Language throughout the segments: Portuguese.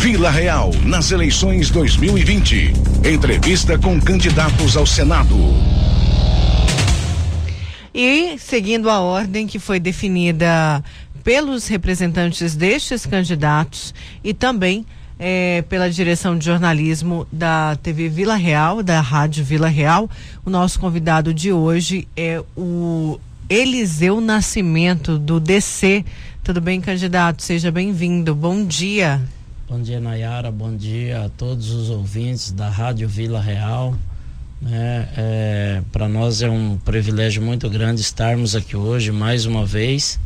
Vila Real nas eleições 2020. Entrevista com candidatos ao Senado. E seguindo a ordem que foi definida pelos representantes destes candidatos e também é, pela direção de jornalismo da TV Vila Real, da Rádio Vila Real. O nosso convidado de hoje é o Eliseu Nascimento, do DC. Tudo bem, candidato? Seja bem-vindo. Bom dia. Bom dia, Nayara. Bom dia a todos os ouvintes da Rádio Vila Real. É, é, Para nós é um privilégio muito grande estarmos aqui hoje mais uma vez.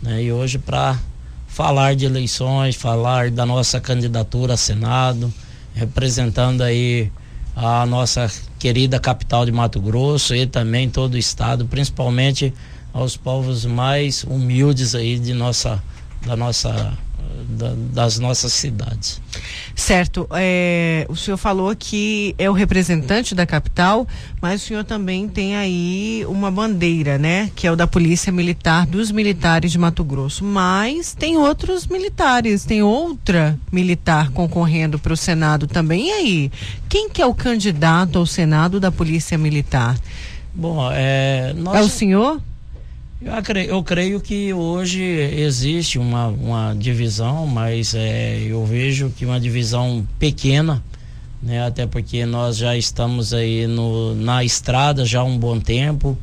Né, e hoje para falar de eleições, falar da nossa candidatura a Senado, representando aí a nossa querida capital de Mato Grosso e também todo o estado, principalmente aos povos mais humildes aí de nossa da nossa da, das nossas cidades. Certo. É, o senhor falou que é o representante da capital, mas o senhor também tem aí uma bandeira, né? Que é o da Polícia Militar, dos militares de Mato Grosso. Mas tem outros militares, tem outra militar concorrendo para o Senado também. E aí? Quem que é o candidato ao Senado da Polícia Militar? Bom, é. Nós... É o senhor? Eu creio, eu creio que hoje existe uma, uma divisão, mas é, eu vejo que uma divisão pequena, né? Até porque nós já estamos aí no, na estrada já há um bom tempo.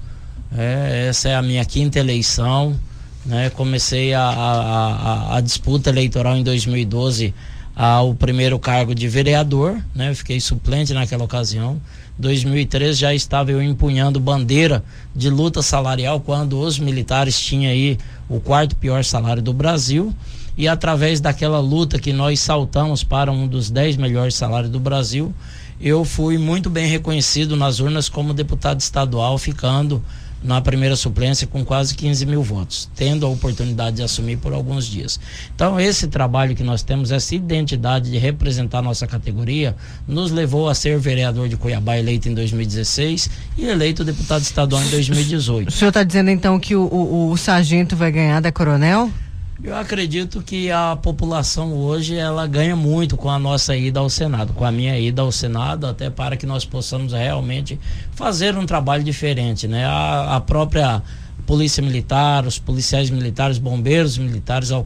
É, essa é a minha quinta eleição. Né? Comecei a, a, a, a disputa eleitoral em 2012 ao primeiro cargo de vereador, né? fiquei suplente naquela ocasião. 2013 já estava eu empunhando bandeira de luta salarial quando os militares tinham aí o quarto pior salário do Brasil. E através daquela luta que nós saltamos para um dos dez melhores salários do Brasil, eu fui muito bem reconhecido nas urnas como deputado estadual, ficando na primeira suplência com quase 15 mil votos, tendo a oportunidade de assumir por alguns dias. Então, esse trabalho que nós temos, essa identidade de representar nossa categoria, nos levou a ser vereador de Cuiabá eleito em 2016 e eleito deputado estadual em 2018. O senhor está dizendo então que o, o, o sargento vai ganhar da coronel? Eu acredito que a população hoje ela ganha muito com a nossa ida ao Senado, com a minha ida ao Senado, até para que nós possamos realmente fazer um trabalho diferente, né? A, a própria polícia militar, os policiais militares, bombeiros militares, ao,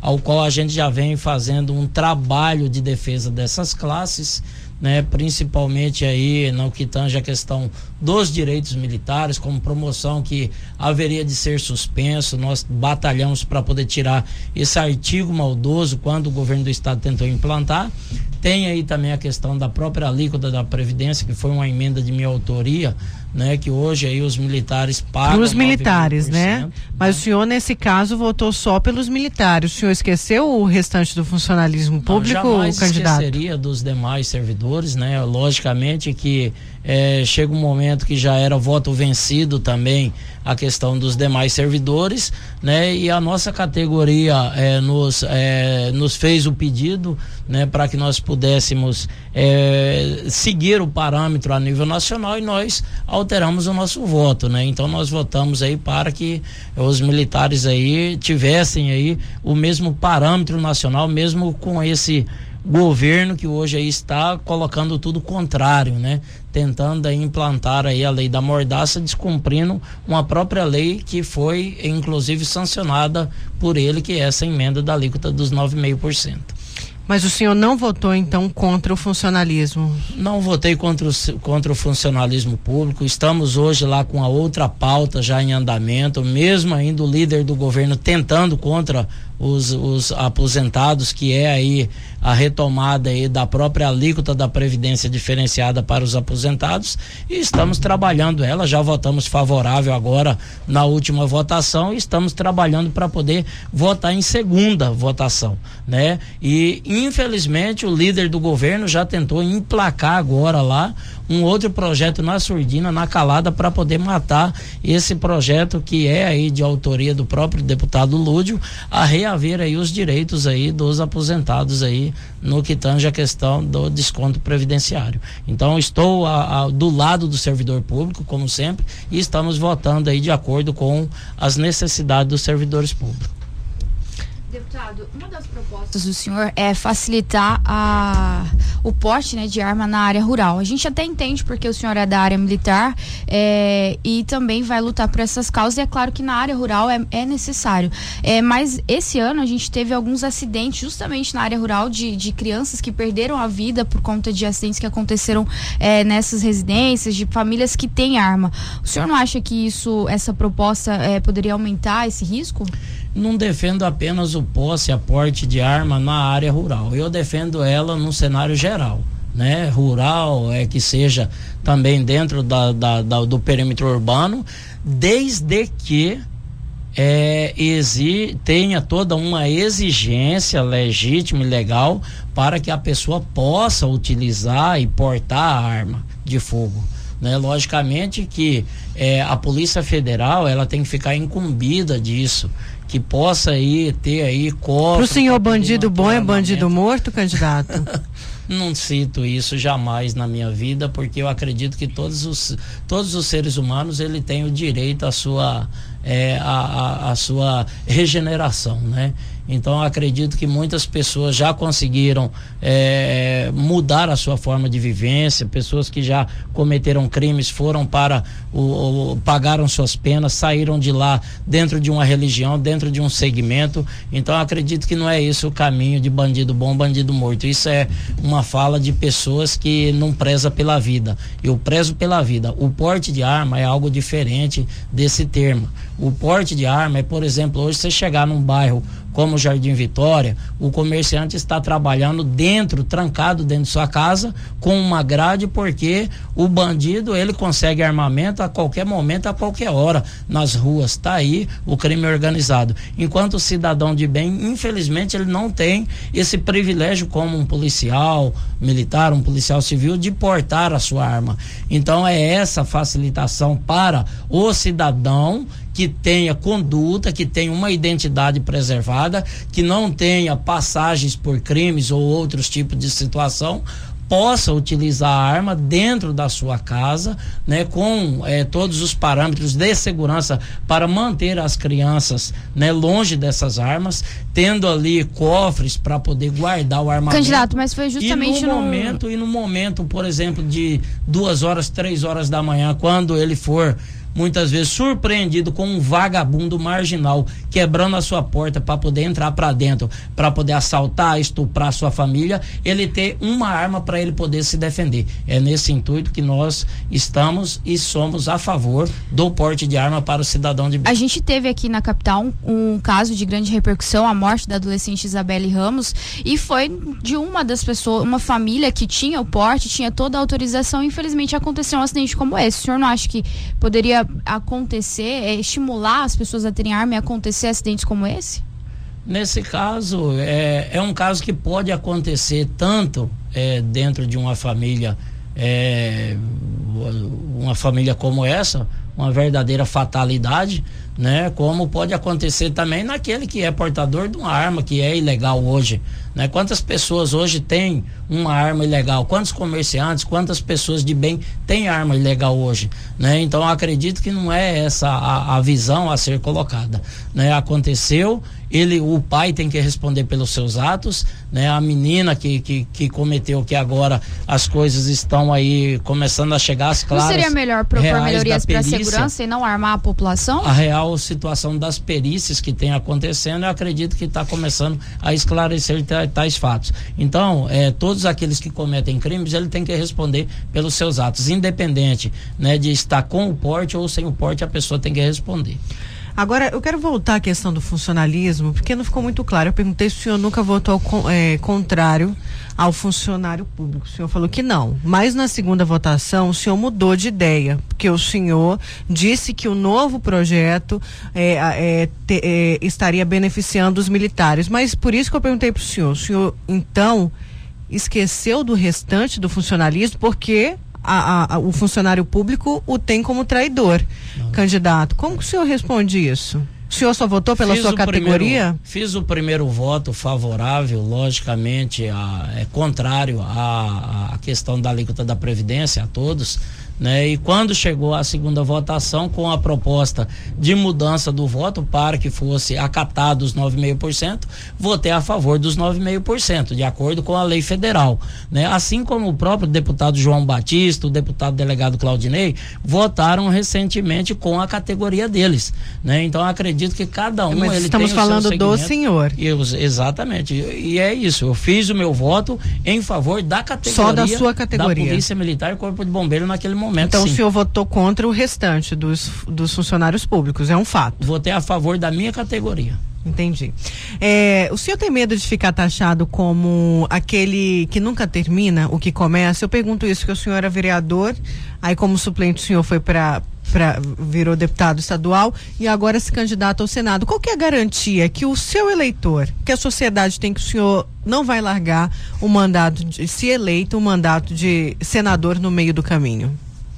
ao qual a gente já vem fazendo um trabalho de defesa dessas classes né, principalmente aí no que tange a questão dos direitos militares, como promoção que haveria de ser suspenso. Nós batalhamos para poder tirar esse artigo maldoso quando o governo do estado tentou implantar. Tem aí também a questão da própria alíquota da Previdência, que foi uma emenda de minha autoria, né? Que hoje aí os militares pagam. Os militares, né? Mas né? o senhor, nesse caso, votou só pelos militares. O senhor esqueceu o restante do funcionalismo público, Não, jamais candidato? esqueceria dos demais servidores, né? Logicamente que é, chega um momento que já era voto vencido também a questão dos demais servidores, né? E a nossa categoria é, nos, é, nos fez o pedido, né? Para que nós pudéssemos é, seguir o parâmetro a nível nacional e nós alteramos o nosso voto, né? Então nós votamos aí para que os militares aí tivessem aí o mesmo parâmetro nacional, mesmo com esse governo que hoje aí está colocando tudo contrário, né? Tentando aí implantar aí a lei da mordaça, descumprindo uma própria lei que foi inclusive sancionada por ele, que é essa emenda da alíquota dos 9,5%. Mas o senhor não votou então contra o funcionalismo? Não votei contra o, contra o funcionalismo público. Estamos hoje lá com a outra pauta já em andamento, mesmo ainda o líder do governo tentando contra os, os aposentados, que é aí a retomada aí da própria alíquota da Previdência diferenciada para os aposentados e estamos trabalhando ela, já votamos favorável agora na última votação e estamos trabalhando para poder votar em segunda votação, né? E infelizmente o líder do governo já tentou emplacar agora lá um outro projeto na surdina, na calada, para poder matar esse projeto que é aí de autoria do próprio deputado Lúdio, a reaver aí os direitos aí dos aposentados aí no que tange a questão do desconto previdenciário. Então estou a, a, do lado do servidor público, como sempre, e estamos votando aí de acordo com as necessidades dos servidores públicos. Deputado, uma das propostas do senhor é facilitar a, o porte né, de arma na área rural. A gente até entende porque o senhor é da área militar é, e também vai lutar por essas causas. E é claro que na área rural é, é necessário. É, mas esse ano a gente teve alguns acidentes justamente na área rural de, de crianças que perderam a vida por conta de acidentes que aconteceram é, nessas residências, de famílias que têm arma. O senhor não acha que isso, essa proposta é, poderia aumentar esse risco? Não defendo apenas o posse, aporte de arma na área rural. Eu defendo ela no cenário geral. Né, rural, é que seja também dentro da, da, da do perímetro urbano, desde que é, exi, tenha toda uma exigência legítima e legal para que a pessoa possa utilizar e portar a arma de fogo. Né? Logicamente que é, a Polícia Federal ela tem que ficar incumbida disso que possa aí ter aí cofre. Para o senhor bandido bom é bandido morto, candidato? Não cito isso jamais na minha vida, porque eu acredito que todos os, todos os seres humanos ele tem o direito à sua, é, a, a, a sua regeneração, né? Então acredito que muitas pessoas já conseguiram é, mudar a sua forma de vivência, pessoas que já cometeram crimes foram para o, o, pagaram suas penas, saíram de lá dentro de uma religião, dentro de um segmento. Então acredito que não é isso o caminho de bandido bom, bandido morto. Isso é uma fala de pessoas que não preza pela vida. Eu prezo pela vida. O porte de arma é algo diferente desse termo. O porte de arma é, por exemplo, hoje você chegar num bairro como Jardim Vitória, o comerciante está trabalhando dentro, trancado dentro de sua casa, com uma grade, porque o bandido ele consegue armamento a qualquer momento, a qualquer hora, nas ruas. Está aí o crime organizado. Enquanto o cidadão de bem, infelizmente, ele não tem esse privilégio como um policial militar, um policial civil, de portar a sua arma. Então é essa facilitação para o cidadão que tenha conduta, que tenha uma identidade preservada, que não tenha passagens por crimes ou outros tipos de situação, possa utilizar a arma dentro da sua casa, né, com eh, todos os parâmetros de segurança para manter as crianças, né, longe dessas armas, tendo ali cofres para poder guardar o armamento. Candidato, mas foi justamente e no, no momento e no momento, por exemplo, de duas horas, três horas da manhã, quando ele for muitas vezes surpreendido com um vagabundo marginal quebrando a sua porta para poder entrar para dentro, para poder assaltar, estuprar sua família, ele ter uma arma para ele poder se defender. É nesse intuito que nós estamos e somos a favor do porte de arma para o cidadão de. A gente teve aqui na capital um, um caso de grande repercussão, a morte da adolescente Isabelle Ramos, e foi de uma das pessoas, uma família que tinha o porte, tinha toda a autorização, infelizmente aconteceu um acidente como esse. O senhor não acha que poderia acontecer, é, estimular as pessoas a terem arma e acontecer acidentes como esse? Nesse caso, é, é um caso que pode acontecer tanto é, dentro de uma família, é, uma família como essa, uma verdadeira fatalidade, né? Como pode acontecer também naquele que é portador de uma arma que é ilegal hoje, né? Quantas pessoas hoje têm uma arma ilegal? Quantos comerciantes, quantas pessoas de bem têm arma ilegal hoje, né? Então acredito que não é essa a, a visão a ser colocada, né? Aconteceu, ele, o pai tem que responder pelos seus atos, né? A menina que, que, que cometeu que agora as coisas estão aí começando a chegar às claras. Não seria melhor propor melhorias para a segurança e não armar a população? A real situação das perícias que tem acontecendo, eu acredito que está começando a esclarecer tais fatos. Então, é, todos aqueles que cometem crimes, ele tem que responder pelos seus atos, independente, né, de estar com o porte ou sem o porte, a pessoa tem que responder. Agora, eu quero voltar à questão do funcionalismo, porque não ficou muito claro. Eu perguntei se o senhor nunca votou é, contrário ao funcionário público. O senhor falou que não. Mas na segunda votação, o senhor mudou de ideia, porque o senhor disse que o novo projeto é, é, te, é, estaria beneficiando os militares. Mas por isso que eu perguntei para o senhor. O senhor, então, esqueceu do restante do funcionalismo, porque a, a, o funcionário público o tem como traidor, Não. candidato. Como que o senhor responde isso? O senhor só votou pela fiz sua categoria? Primeiro, fiz o primeiro voto favorável, logicamente, a, é contrário à, à questão da alíquota da Previdência, a todos, Né? E quando chegou a segunda votação com a proposta de mudança do voto para que fosse acatado os 9,5%, votei a favor dos 9,5%, de acordo com a lei federal. Né? Assim como o próprio deputado João Batista, o deputado delegado Claudinei, votaram recentemente com a categoria deles. Né? Então acredito que cada um. Mas estamos falando do senhor. Eu, exatamente. E é isso. Eu fiz o meu voto em favor da categoria. Só da sua categoria. Da Polícia Militar e Corpo de Bombeiro naquele momento. Então sim. o senhor votou contra o restante dos, dos funcionários públicos, é um fato. Votei a favor da minha categoria. Entendi. É, o senhor tem medo de ficar taxado como aquele que nunca termina o que começa? Eu pergunto isso, porque o senhor era vereador, aí como suplente o senhor foi para Pra, virou deputado estadual e agora se candidata ao Senado. Qual que é a garantia que o seu eleitor, que a sociedade tem que o senhor não vai largar o mandato, de, se eleito, o mandato de senador no meio do caminho?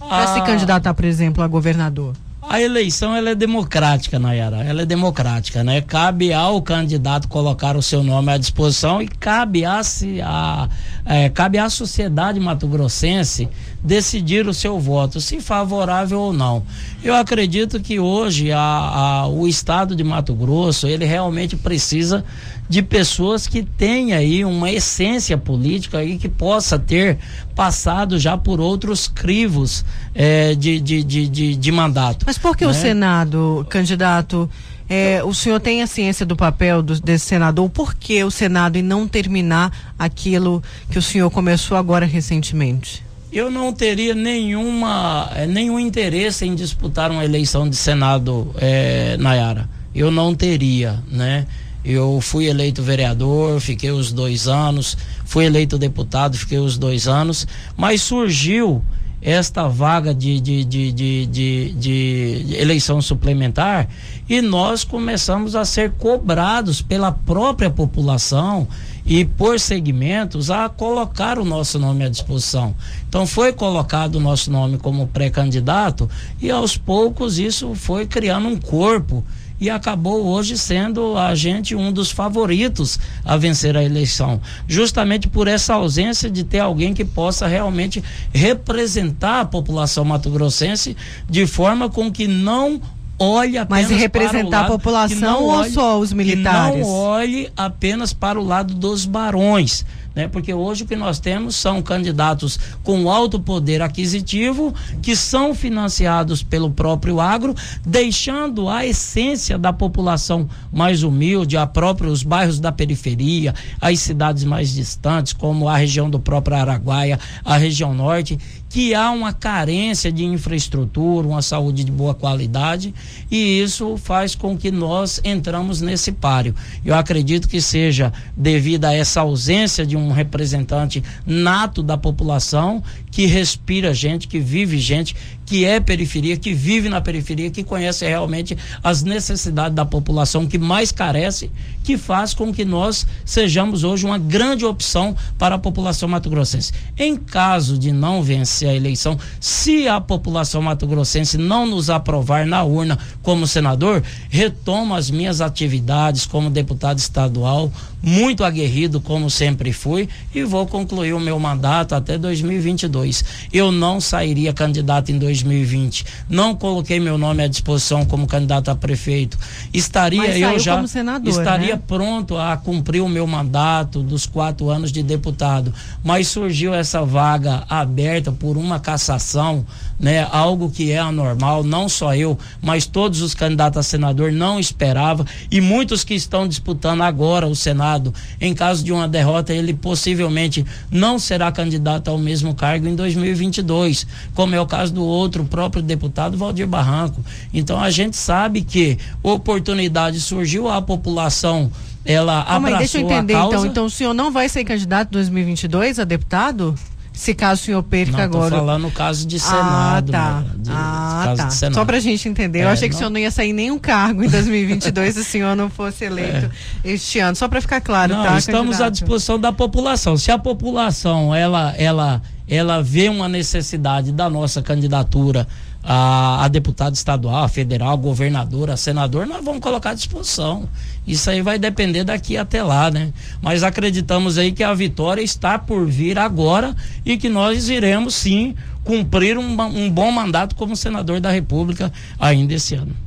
Para ah. se candidatar, por exemplo, a governador. A eleição ela é democrática, Nayara. Ela é democrática, né? Cabe ao candidato colocar o seu nome à disposição e cabe a, a é, cabe à sociedade mato-grossense decidir o seu voto, se favorável ou não. Eu acredito que hoje a, a, o estado de Mato Grosso ele realmente precisa de pessoas que tenham aí uma essência política e que possa ter passado já por outros crivos é, de, de, de, de, de mandato. Mas por que né? o Senado, candidato? É, o senhor tem a ciência do papel do, desse senador? Por que o Senado e não terminar aquilo que o senhor começou agora recentemente? Eu não teria nenhuma, é, nenhum interesse em disputar uma eleição de Senado, é, Nayara. Eu não teria, né? Eu fui eleito vereador, fiquei os dois anos, fui eleito deputado, fiquei os dois anos, mas surgiu esta vaga de, de, de, de, de, eleição suplementar e nós começamos a ser cobrados pela própria população e por segmentos a colocar o nosso nome à disposição. Então foi colocado o nosso nome como pré-candidato e aos poucos isso foi criando um corpo e acabou hoje sendo a gente um dos favoritos a vencer a eleição, justamente por essa ausência de ter alguém que possa realmente representar a população mato-grossense de forma com que não olhe apenas Mas representar a população ou olhe, só os militares? Não olhe apenas para o lado dos barões né? Porque hoje o que nós temos são candidatos com alto poder aquisitivo que são financiados pelo próprio agro, deixando a essência da população mais humilde, a própria os bairros da periferia, as cidades mais distantes, como a região do próprio Araguaia, a região norte, que há uma carência de infraestrutura, uma saúde de boa qualidade, e isso faz com que nós entramos nesse páreo. Eu acredito que seja devido a essa ausência de um representante nato da população que respira gente, que vive gente, que é periferia, que vive na periferia, que conhece realmente as necessidades da população que mais carece, que faz com que nós sejamos hoje uma grande opção para a população mato-grossense. Em caso de não vencer a eleição, se a população mato-grossense não nos aprovar na urna como senador, retomo as minhas atividades como deputado estadual, muito aguerrido como sempre fui e vou concluir o meu mandato até 2022. Eu não sairia candidato em 2020. Não coloquei meu nome à disposição como candidato a prefeito. Estaria eu já senador, estaria né? pronto a cumprir o meu mandato dos quatro anos de deputado. Mas surgiu essa vaga aberta por uma cassação né? Algo que é anormal, não só eu, mas todos os candidatos a senador não esperavam e muitos que estão disputando agora o Senado, em caso de uma derrota, ele possivelmente não será candidato ao mesmo cargo em 2022, como é o caso do outro próprio deputado Valdir Barranco. Então a gente sabe que oportunidade surgiu a população ela Calma abraçou deixa eu entender então. Então o senhor não vai ser candidato em 2022 a deputado? se caso o senhor perca não, agora. Tô falando no caso de Senado. Ah, tá. De, ah, tá. Senado. Só pra gente entender. É, eu achei que não... o senhor não ia sair nenhum cargo em 2022 se o senhor não fosse eleito é. este ano. Só para ficar claro, não, tá? Estamos candidato? à disposição da população. Se a população ela, ela, ela vê uma necessidade da nossa candidatura a, a deputado estadual, a federal, a governadora, a senador, nós vamos colocar à disposição. Isso aí vai depender daqui até lá, né? Mas acreditamos aí que a vitória está por vir agora e que nós iremos sim cumprir um, um bom mandato como senador da República ainda esse ano.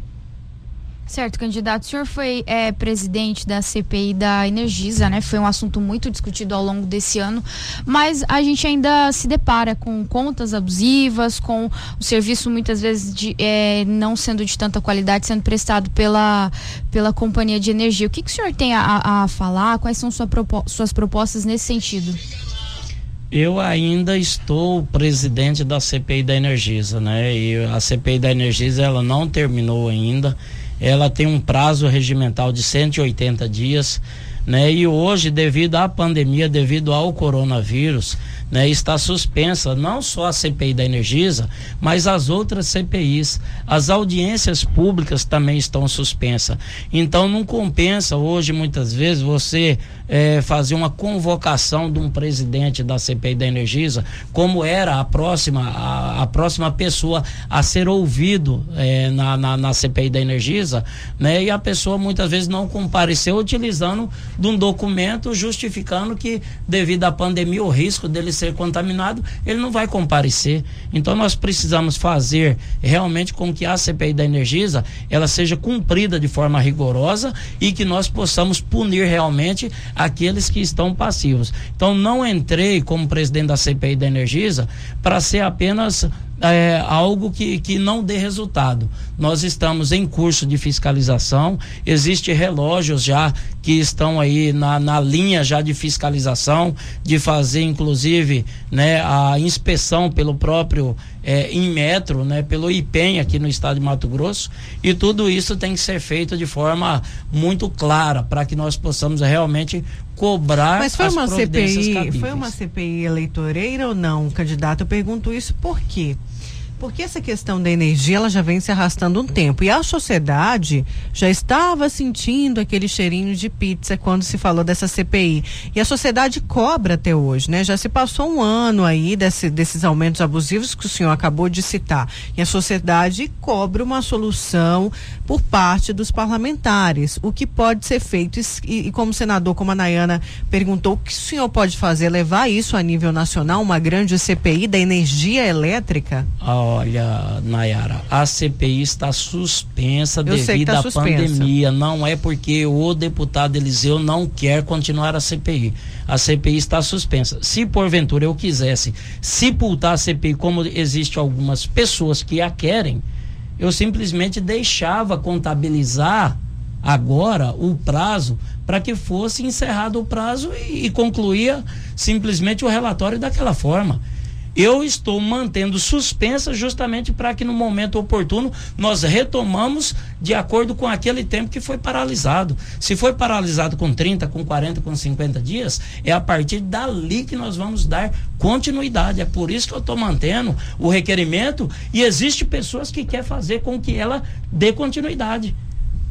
Certo, candidato. O senhor foi é, presidente da CPI da Energisa, né? Foi um assunto muito discutido ao longo desse ano, mas a gente ainda se depara com contas abusivas, com o serviço muitas vezes de, é, não sendo de tanta qualidade, sendo prestado pela, pela companhia de energia. O que, que o senhor tem a, a falar? Quais são sua, suas propostas nesse sentido? Eu ainda estou presidente da CPI da Energisa, né? E a CPI da Energisa ela não terminou ainda ela tem um prazo regimental de 180 dias, né? E hoje, devido à pandemia, devido ao coronavírus, né, está suspensa não só a CPI da Energisa, mas as outras CPIs. As audiências públicas também estão suspensas. Então não compensa hoje, muitas vezes, você é, fazer uma convocação de um presidente da CPI da Energisa, como era a próxima, a, a próxima pessoa a ser ouvido é, na, na, na, CPI da Energisa, né? E a pessoa muitas vezes não compareceu utilizando de um documento justificando que devido à pandemia o risco dele ser contaminado, ele não vai comparecer. Então nós precisamos fazer realmente com que a CPI da Energisa ela seja cumprida de forma rigorosa e que nós possamos punir realmente aqueles que estão passivos. Então não entrei como presidente da CPI da Energisa para ser apenas é, algo que, que não dê resultado. Nós estamos em curso de fiscalização, existe relógios já que estão aí na, na linha já de fiscalização, de fazer inclusive né, a inspeção pelo próprio é, Inmetro, né, pelo IPEM aqui no estado de Mato Grosso, e tudo isso tem que ser feito de forma muito clara para que nós possamos realmente cobrar Mas foi uma CPI, foi uma CPI eleitoreira ou não, candidato? Eu pergunto isso por quê? Porque essa questão da energia ela já vem se arrastando um tempo e a sociedade já estava sentindo aquele cheirinho de pizza quando se falou dessa CPI e a sociedade cobra até hoje, né? Já se passou um ano aí desse, desses aumentos abusivos que o senhor acabou de citar e a sociedade cobra uma solução por parte dos parlamentares. O que pode ser feito e, e como senador, como a Nayana perguntou, o que o senhor pode fazer? Levar isso a nível nacional, uma grande CPI da energia elétrica? Ah, Olha, Nayara, a CPI está suspensa Eu devido tá à suspensa. pandemia. Não é porque o deputado Eliseu não quer continuar a CPI. A CPI está suspensa. Se porventura eu quisesse sepultar a CPI, como existe algumas pessoas que a querem, eu simplesmente deixava contabilizar agora o prazo para que fosse encerrado o prazo e, e concluía simplesmente o relatório daquela forma eu estou mantendo suspensa justamente para que no momento oportuno nós retomamos de acordo com aquele tempo que foi paralisado. Se foi paralisado com 30, com 40, com 50 dias, é a partir dali que nós vamos dar continuidade. É por isso que eu estou mantendo o requerimento e existe pessoas que quer fazer com que ela dê continuidade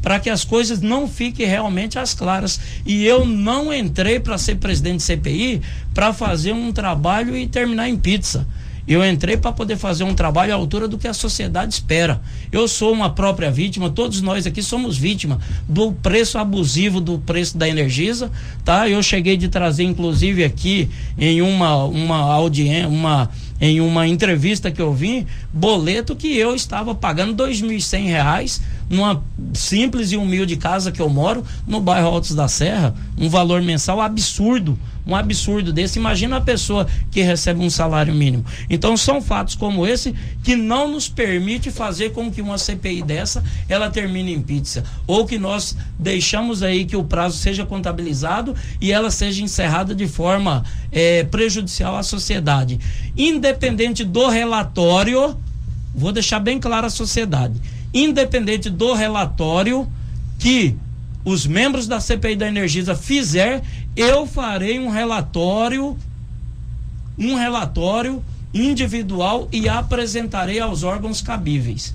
para que as coisas não fiquem realmente às claras. E eu não entrei para ser presidente de CPI para fazer um trabalho e terminar em pizza. Eu entrei para poder fazer um trabalho à altura do que a sociedade espera. Eu sou uma própria vítima, todos nós aqui somos vítima do preço abusivo do preço da Energisa, tá? Eu cheguei de trazer inclusive aqui em uma uma audiência, uma em uma entrevista que eu vi, boleto que eu estava pagando e reais numa simples e humilde casa que eu moro no bairro Altos da Serra, um valor mensal absurdo um absurdo desse. Imagina a pessoa que recebe um salário mínimo. Então são fatos como esse que não nos permite fazer com que uma CPI dessa ela termine em pizza ou que nós deixamos aí que o prazo seja contabilizado e ela seja encerrada de forma é, prejudicial à sociedade. Independente do relatório, vou deixar bem claro à sociedade, independente do relatório que os membros da CPI da Energisa fizer, eu farei um relatório, um relatório individual e apresentarei aos órgãos cabíveis.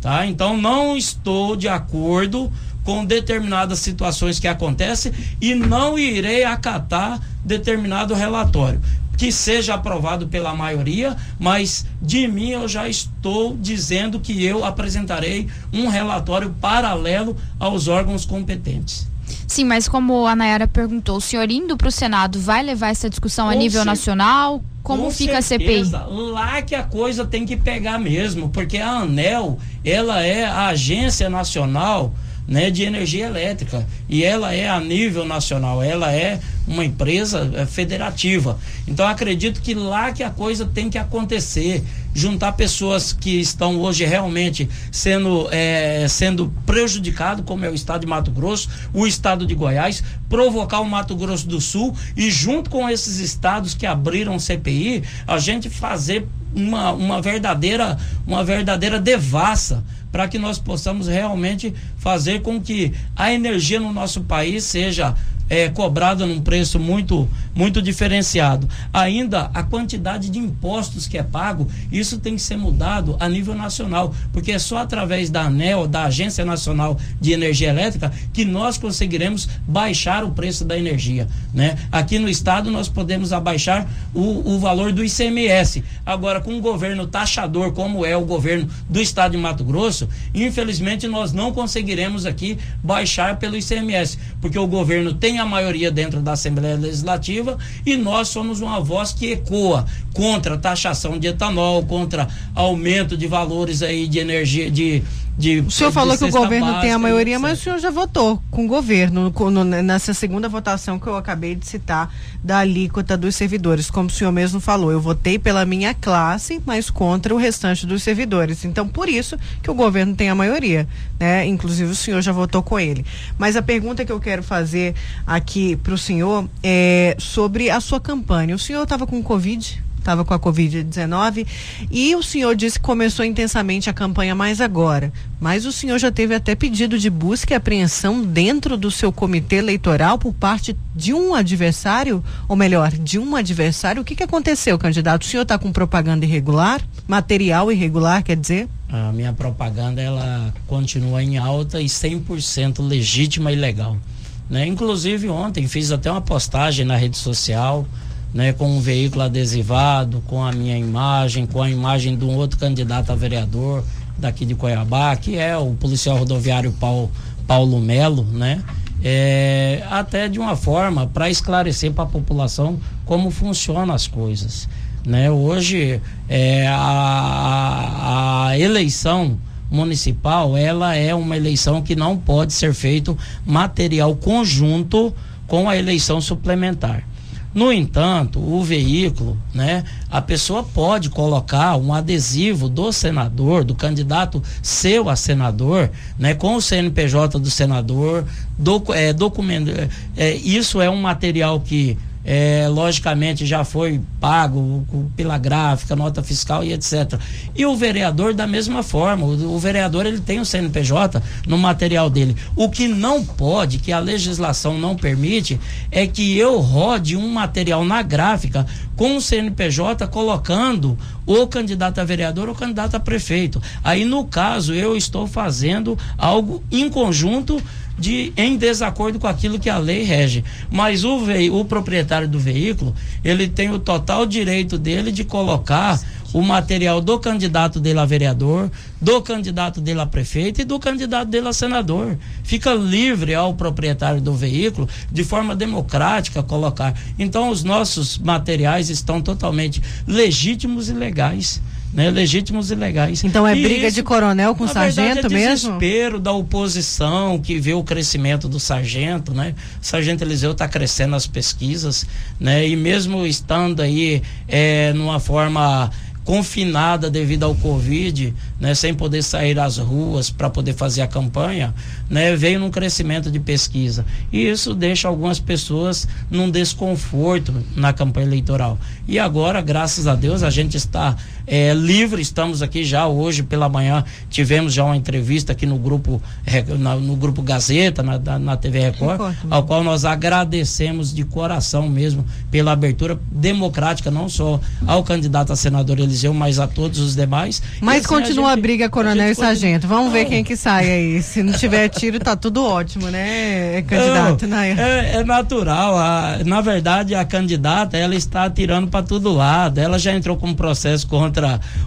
Tá? Então não estou de acordo com determinadas situações que acontecem e não irei acatar determinado relatório. que seja aprovado pela maioria, mas de mim eu já estou dizendo que eu apresentarei um relatório paralelo aos órgãos competentes. Sim, mas como a Nayara perguntou, o senhor indo para o Senado vai levar essa discussão Com a nível nacional? Como Com fica certeza. a CPI? Lá que a coisa tem que pegar mesmo, porque a ANEL, ela é a agência nacional né, de energia elétrica. E ela é a nível nacional, ela é uma empresa é, federativa. Então acredito que lá que a coisa tem que acontecer. Juntar pessoas que estão hoje realmente sendo, é, sendo prejudicado, como é o estado de Mato Grosso, o estado de Goiás, provocar o Mato Grosso do Sul e junto com esses estados que abriram CPI, a gente fazer uma, uma verdadeira uma verdadeira devassa para que nós possamos realmente fazer com que a energia no nosso país seja é, cobrada num preço muito, muito diferenciado. Ainda a quantidade de impostos que é pago, isso tem que ser mudado a nível nacional, porque é só através da ANEL, da Agência Nacional de Energia Elétrica, que nós conseguiremos baixar o preço da energia. Né? Aqui no estado nós podemos abaixar o, o valor do ICMS. Agora, com um governo taxador como é o governo do estado de Mato Grosso, infelizmente nós não conseguiremos aqui baixar pelo ICMS, porque o governo tem tem a maioria dentro da Assembleia Legislativa e nós somos uma voz que ecoa contra taxação de etanol, contra aumento de valores aí de energia, de de, o senhor falou que o governo tem a maioria, mas o senhor já votou com o governo no, nessa segunda votação que eu acabei de citar da alíquota dos servidores. Como o senhor mesmo falou, eu votei pela minha classe, mas contra o restante dos servidores. Então, por isso que o governo tem a maioria, né? Inclusive o senhor já votou com ele. Mas a pergunta que eu quero fazer aqui para o senhor é sobre a sua campanha. O senhor estava com Covid? Estava com a Covid-19 e o senhor disse que começou intensamente a campanha mais agora. Mas o senhor já teve até pedido de busca e apreensão dentro do seu comitê eleitoral por parte de um adversário, ou melhor, de um adversário. O que, que aconteceu, candidato? O senhor está com propaganda irregular? Material irregular, quer dizer? A minha propaganda ela continua em alta e 100% legítima e legal. Né? Inclusive ontem fiz até uma postagem na rede social né, com um veículo adesivado, com a minha imagem, com a imagem de um outro candidato a vereador daqui de Cuiabá, que é o policial rodoviário Paulo, Paulo Melo, né? É, até de uma forma para esclarecer para a população como funcionam as coisas. Né? Hoje é, a, a eleição municipal ela é uma eleição que não pode ser feito material conjunto com a eleição suplementar. No entanto, o veículo, né, a pessoa pode colocar um adesivo do senador, do candidato seu a senador, né, com o CNPJ do senador, do, é, documento, é, isso é um material que é, logicamente já foi pago pela gráfica, nota fiscal e etc. E o vereador da mesma forma, o, vereador ele tem o CNPJ no material dele. O que não pode, que a legislação não permite, é que eu rode um material na gráfica com o CNPJ colocando o candidato a vereador ou candidato a prefeito. Aí no caso eu estou fazendo algo em conjunto de em desacordo com aquilo que a lei rege. Mas o, o proprietário do veículo, ele tem o total direito dele de colocar o material do candidato dele a vereador, do candidato dele a prefeito e do candidato dele a senador. Fica livre ao proprietário do veículo, de forma democrática, colocar. Então, os nossos materiais estão totalmente legítimos e legais né, legítimos e legais. Então é e briga isso, de coronel com sargento verdade, é mesmo? desespero da oposição que vê o crescimento do sargento, né? O sargento Eliseu está crescendo nas pesquisas, né? E mesmo estando aí é, numa forma confinada devido ao Covid, né, sem poder sair às ruas para poder fazer a campanha, né, veio num crescimento de pesquisa. E isso deixa algumas pessoas num desconforto na campanha eleitoral. E agora, graças a Deus, a gente está é, livre. Estamos aqui já hoje pela manhã, tivemos já uma entrevista aqui no grupo, no grupo Gazeta, na, na TV Record, Record, ao qual nós agradecemos de coração mesmo pela abertura democrática, não só ao candidato a senador Eliseu, mas a todos os demais. Mas assim, continua a, gente, a, briga coronel a e sargento. Vamos ver quem que sai aí. Se não tiver tiro, tá tudo ótimo, né, candidato? Não, é, é, natural. A, na verdade, a candidata, ela está atirando para todo lado. Ela já entrou com um processo contra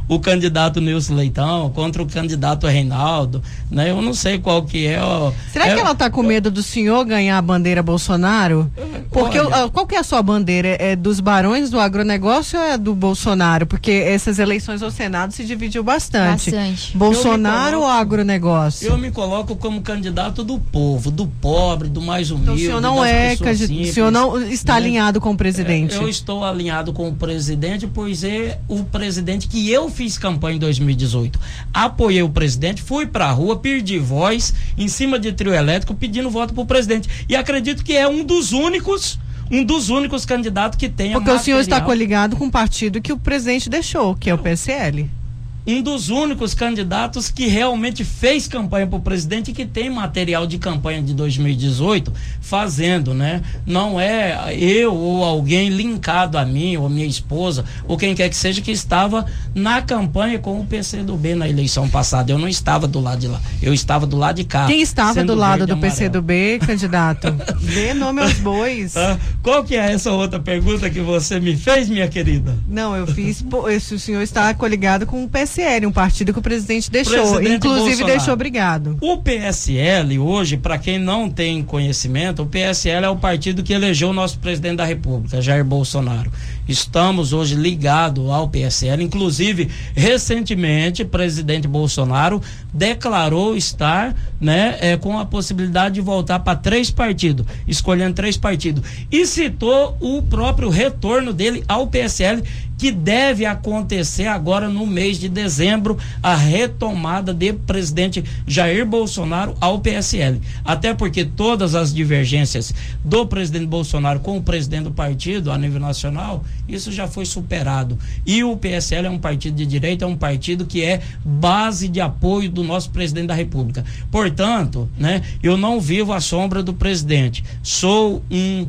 o candidato Nilson Leitão, contra o candidato Reinaldo, né? Eu não sei qual que é. Ó, Será é, que ela tá com medo do senhor ganhar a bandeira Bolsonaro? Porque olha, qual que é a sua bandeira? É dos barões do agronegócio ou é do Bolsonaro? Porque essas eleições ao Senado se dividiu bastante. Bastante. Bolsonaro coloco, ou agronegócio? Eu me coloco como candidato do povo, do pobre, do mais humilde. Então, o senhor não é, simples, o senhor não está né? alinhado com o presidente? Eu estou alinhado com o presidente, pois é o presidente que eu fiz campanha em 2018. Apoiei o presidente, fui para a rua, perdi voz em cima de trio elétrico pedindo voto para o presidente. E acredito que é um dos únicos um dos únicos candidatos que tem Porque material. o senhor está coligado com um partido que o presidente deixou, que é o PSL um dos únicos candidatos que realmente fez campanha para o presidente e que tem material de campanha de 2018 fazendo, né? Não é eu ou alguém linkado a mim ou minha esposa ou quem quer que seja que estava na campanha com o PCdoB na eleição passada. Eu não estava do lado de lá, eu estava do lado de cá. Quem estava do lado do PCdoB, candidato? Dê nome aos bois. Ah, qual que é essa outra pergunta que você me fez, minha querida? Não, eu fiz, se o senhor está coligado com o PCdoB PSL, um partido que o presidente deixou, presidente inclusive Bolsonaro. deixou obrigado. O PSL hoje, para quem não tem conhecimento, o PSL é o partido que elegeu o nosso presidente da República, Jair Bolsonaro. Estamos hoje ligados ao PSL, inclusive recentemente, o presidente Bolsonaro declarou estar, né, é, com a possibilidade de voltar para três partidos, escolhendo três partidos, e citou o próprio retorno dele ao PSL que deve acontecer agora no mês de dezembro a retomada de presidente Jair Bolsonaro ao PSL. Até porque todas as divergências do presidente Bolsonaro com o presidente do partido a nível nacional, isso já foi superado. E o PSL é um partido de direita, é um partido que é base de apoio do nosso presidente da República. Portanto, né, eu não vivo à sombra do presidente. Sou um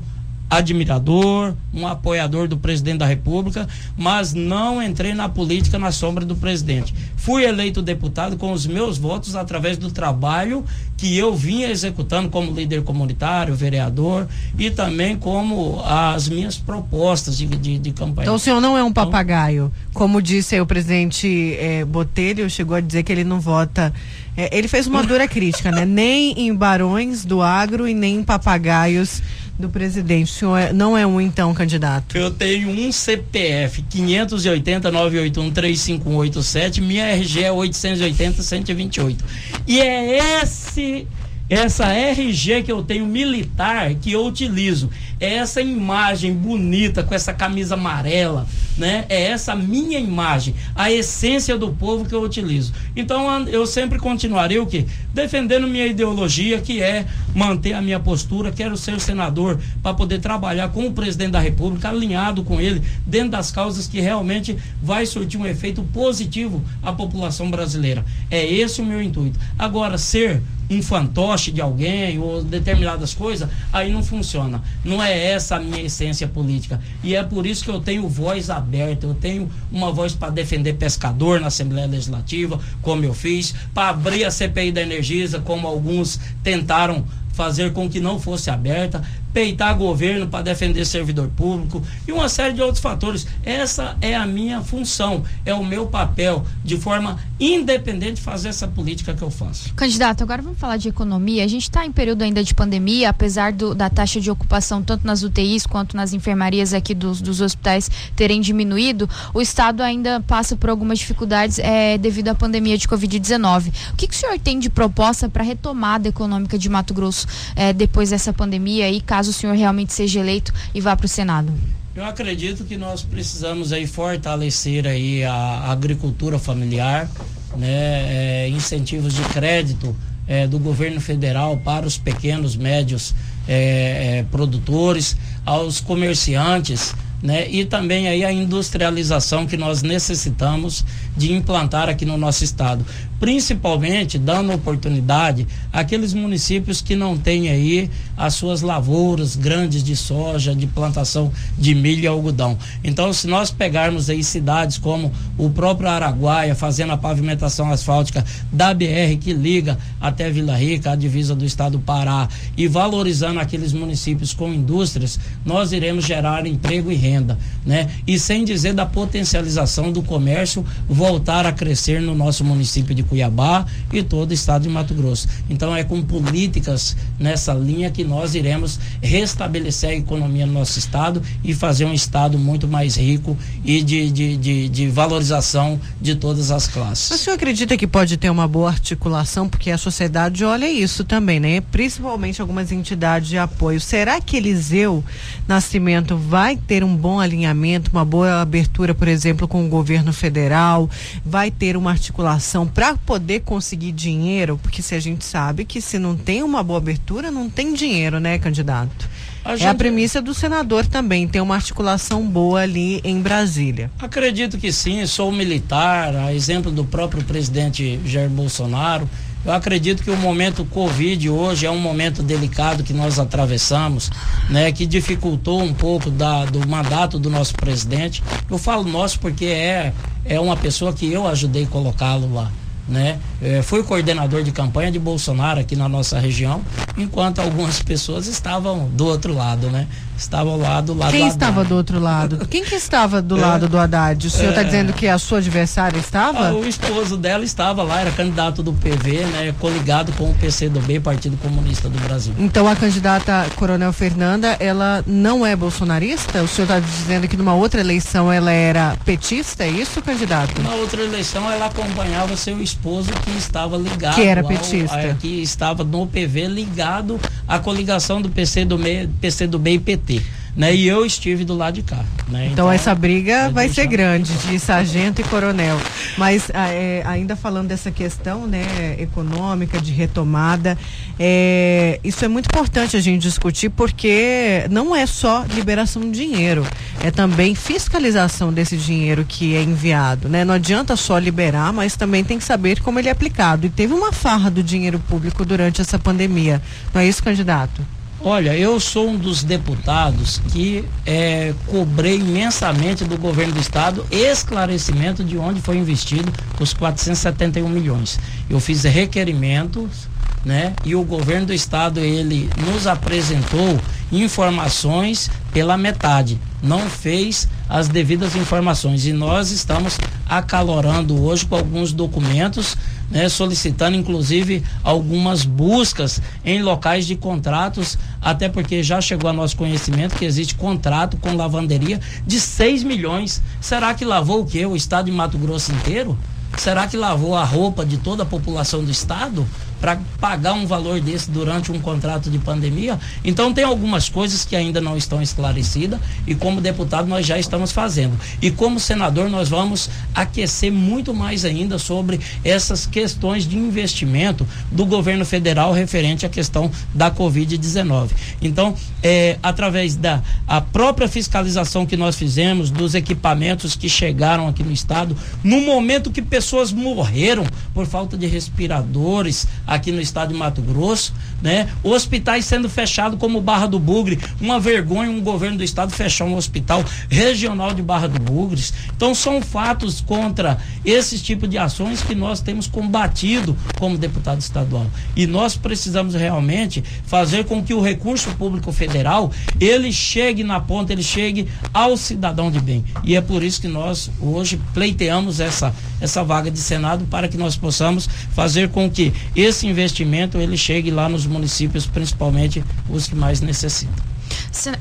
admirador, um apoiador do presidente da República, mas não entrei na política na sombra do presidente. Fui eleito deputado com os meus votos através do trabalho que eu vinha executando como líder comunitário, vereador e também como as minhas propostas de, de, de campanha. Então o senhor não é um então, papagaio, como disse o presidente é, Botelho, chegou a dizer que ele não vota. É, ele fez uma dura crítica, né? Nem em barões do agro e nem em papagaios do presidente. O senhor é, não é um então candidato? Eu tenho um CPF 580 981 3587, minha RG é 880 128. E é esse essa RG que eu tenho militar que eu utilizo é essa imagem bonita com essa camisa amarela, né? É essa minha imagem, a essência do povo que eu utilizo. Então eu sempre continuarei o quê? Defendendo minha ideologia, que é manter a minha postura, quero ser senador para poder trabalhar com o presidente da República, alinhado com ele, dentro das causas que realmente vai surtir um efeito positivo à população brasileira. É esse o meu intuito. Agora, ser um fantoche de alguém ou determinadas coisas, aí não funciona. Não é essa a minha essência política. E é por isso que eu tenho voz aberta, eu tenho uma voz para defender pescador na Assembleia Legislativa, como eu fiz, para abrir a CPI da Energisa, como alguns tentaram fazer com que não fosse aberta, peitar governo para defender servidor público e uma série de outros fatores. Essa é a minha função, é o meu papel, de forma independente, fazer essa política que eu faço. Candidato, agora vamos falar de economia. A gente está em período ainda de pandemia, apesar do, da taxa de ocupação tanto nas UTIs quanto nas enfermarias aqui dos, dos hospitais terem diminuído, o Estado ainda passa por algumas dificuldades é, devido à pandemia de Covid-19. O que, que, o senhor tem de proposta para retomada econômica de Mato Grosso é, depois dessa pandemia e caso caso o senhor realmente seja eleito e vá para o Senado? Eu acredito que nós precisamos aí fortalecer aí a agricultura familiar, né, é, incentivos de crédito é, do governo federal para os pequenos, médios é, produtores, aos comerciantes, né? E também aí a industrialização que nós necessitamos de implantar aqui no nosso estado, principalmente dando oportunidade àqueles municípios que não têm aí as suas lavouras grandes de soja, de plantação de milho e algodão. Então, se nós pegarmos aí cidades como o próprio Araguaia, fazendo a pavimentação asfáltica da BR que liga até Vila Rica, a divisa do estado do Pará, e valorizando aqueles municípios com indústrias, nós iremos gerar emprego e renda, né? E sem dizer da potencialização do comércio voltar a crescer no nosso município de Cuiabá e todo o estado de Mato Grosso. Então é com políticas nessa linha que nós iremos restabelecer a economia no nosso estado e fazer um estado muito mais rico e de, de, de, de valorização de todas as classes. O senhor acredita que pode ter uma boa articulação, porque a sociedade olha isso também, né? Principalmente algumas entidades de apoio. Será que Eliseu Nascimento vai ter um bom alinhamento, uma boa abertura, por exemplo, com o governo federal? Vai ter uma articulação para poder conseguir dinheiro, porque se a gente sabe que se não tem uma boa abertura, não tem dinheiro, né, candidato? A é gente... a premissa do senador também, ter uma articulação boa ali em Brasília. Acredito que sim, sou militar, a exemplo do próprio presidente Jair Bolsonaro. Eu acredito que o momento Covid hoje é um momento delicado que nós atravessamos, né, que dificultou um pouco da, do mandato do nosso presidente. Eu falo nosso porque é, é uma pessoa que eu ajudei colocá-lo lá né? É, fui coordenador de campanha de Bolsonaro aqui na nossa região, enquanto algumas pessoas estavam do outro lado, né? Estavam lá do lado Quem do estava do outro lado? Quem que estava do é, lado do Haddad? O senhor está é, dizendo que a sua adversária estava? Ah, o esposo dela estava lá, era candidato do PV, né? Coligado com o PCdoB, Partido Comunista do Brasil. Então a candidata Coronel Fernanda, ela não é bolsonarista? O senhor está dizendo que numa outra eleição ela era petista, é isso, candidato? Na outra eleição ela acompanhava seu esposo que estava ligado. Que era petista. Ao, a, que estava no PV ligado à coligação do PCdoB, PCdoB e PT né? E eu estive do lado de cá. Né? Então, então, essa briga vai ser grande de sargento e coronel. Mas ah, é, ainda falando dessa questão, né, econômica de retomada, é, isso é muito importante a gente discutir porque não é só liberação de dinheiro, é também fiscalização desse dinheiro que é enviado, né? Não adianta só liberar, mas também tem que saber como ele é aplicado. E teve uma farra do dinheiro público durante essa pandemia. Não é isso, candidato? Olha, eu sou um dos deputados que é, cobrei imensamente do governo do estado esclarecimento de onde foi investido os 471 milhões. Eu fiz requerimentos, né? E o governo do estado ele nos apresentou informações pela metade, não fez as devidas informações e nós estamos acalorando hoje com alguns documentos né, solicitando inclusive algumas buscas em locais de contratos, até porque já chegou a nosso conhecimento que existe contrato com lavanderia de 6 milhões. Será que lavou o quê? O estado de Mato Grosso inteiro? Será que lavou a roupa de toda a população do estado? Para pagar um valor desse durante um contrato de pandemia. Então tem algumas coisas que ainda não estão esclarecidas e como deputado nós já estamos fazendo. E como senador nós vamos aquecer muito mais ainda sobre essas questões de investimento do governo federal referente à questão da Covid-19. Então, é, através da a própria fiscalização que nós fizemos dos equipamentos que chegaram aqui no estado, no momento que pessoas morreram por falta de respiradores, aqui no estado de Mato Grosso, né? Hospitais sendo fechados como Barra do Bugre, uma vergonha um governo do estado fechar um hospital regional de Barra do Bugres. Então são fatos contra esses tipos de ações que nós temos combatido como deputado estadual. E nós precisamos realmente fazer com que o recurso público federal ele chegue na ponta, ele chegue ao cidadão de bem. E é por isso que nós hoje pleiteamos essa essa vaga de Senado para que nós possamos fazer com que esse investimento ele chegue lá nos municípios, principalmente os que mais necessitam.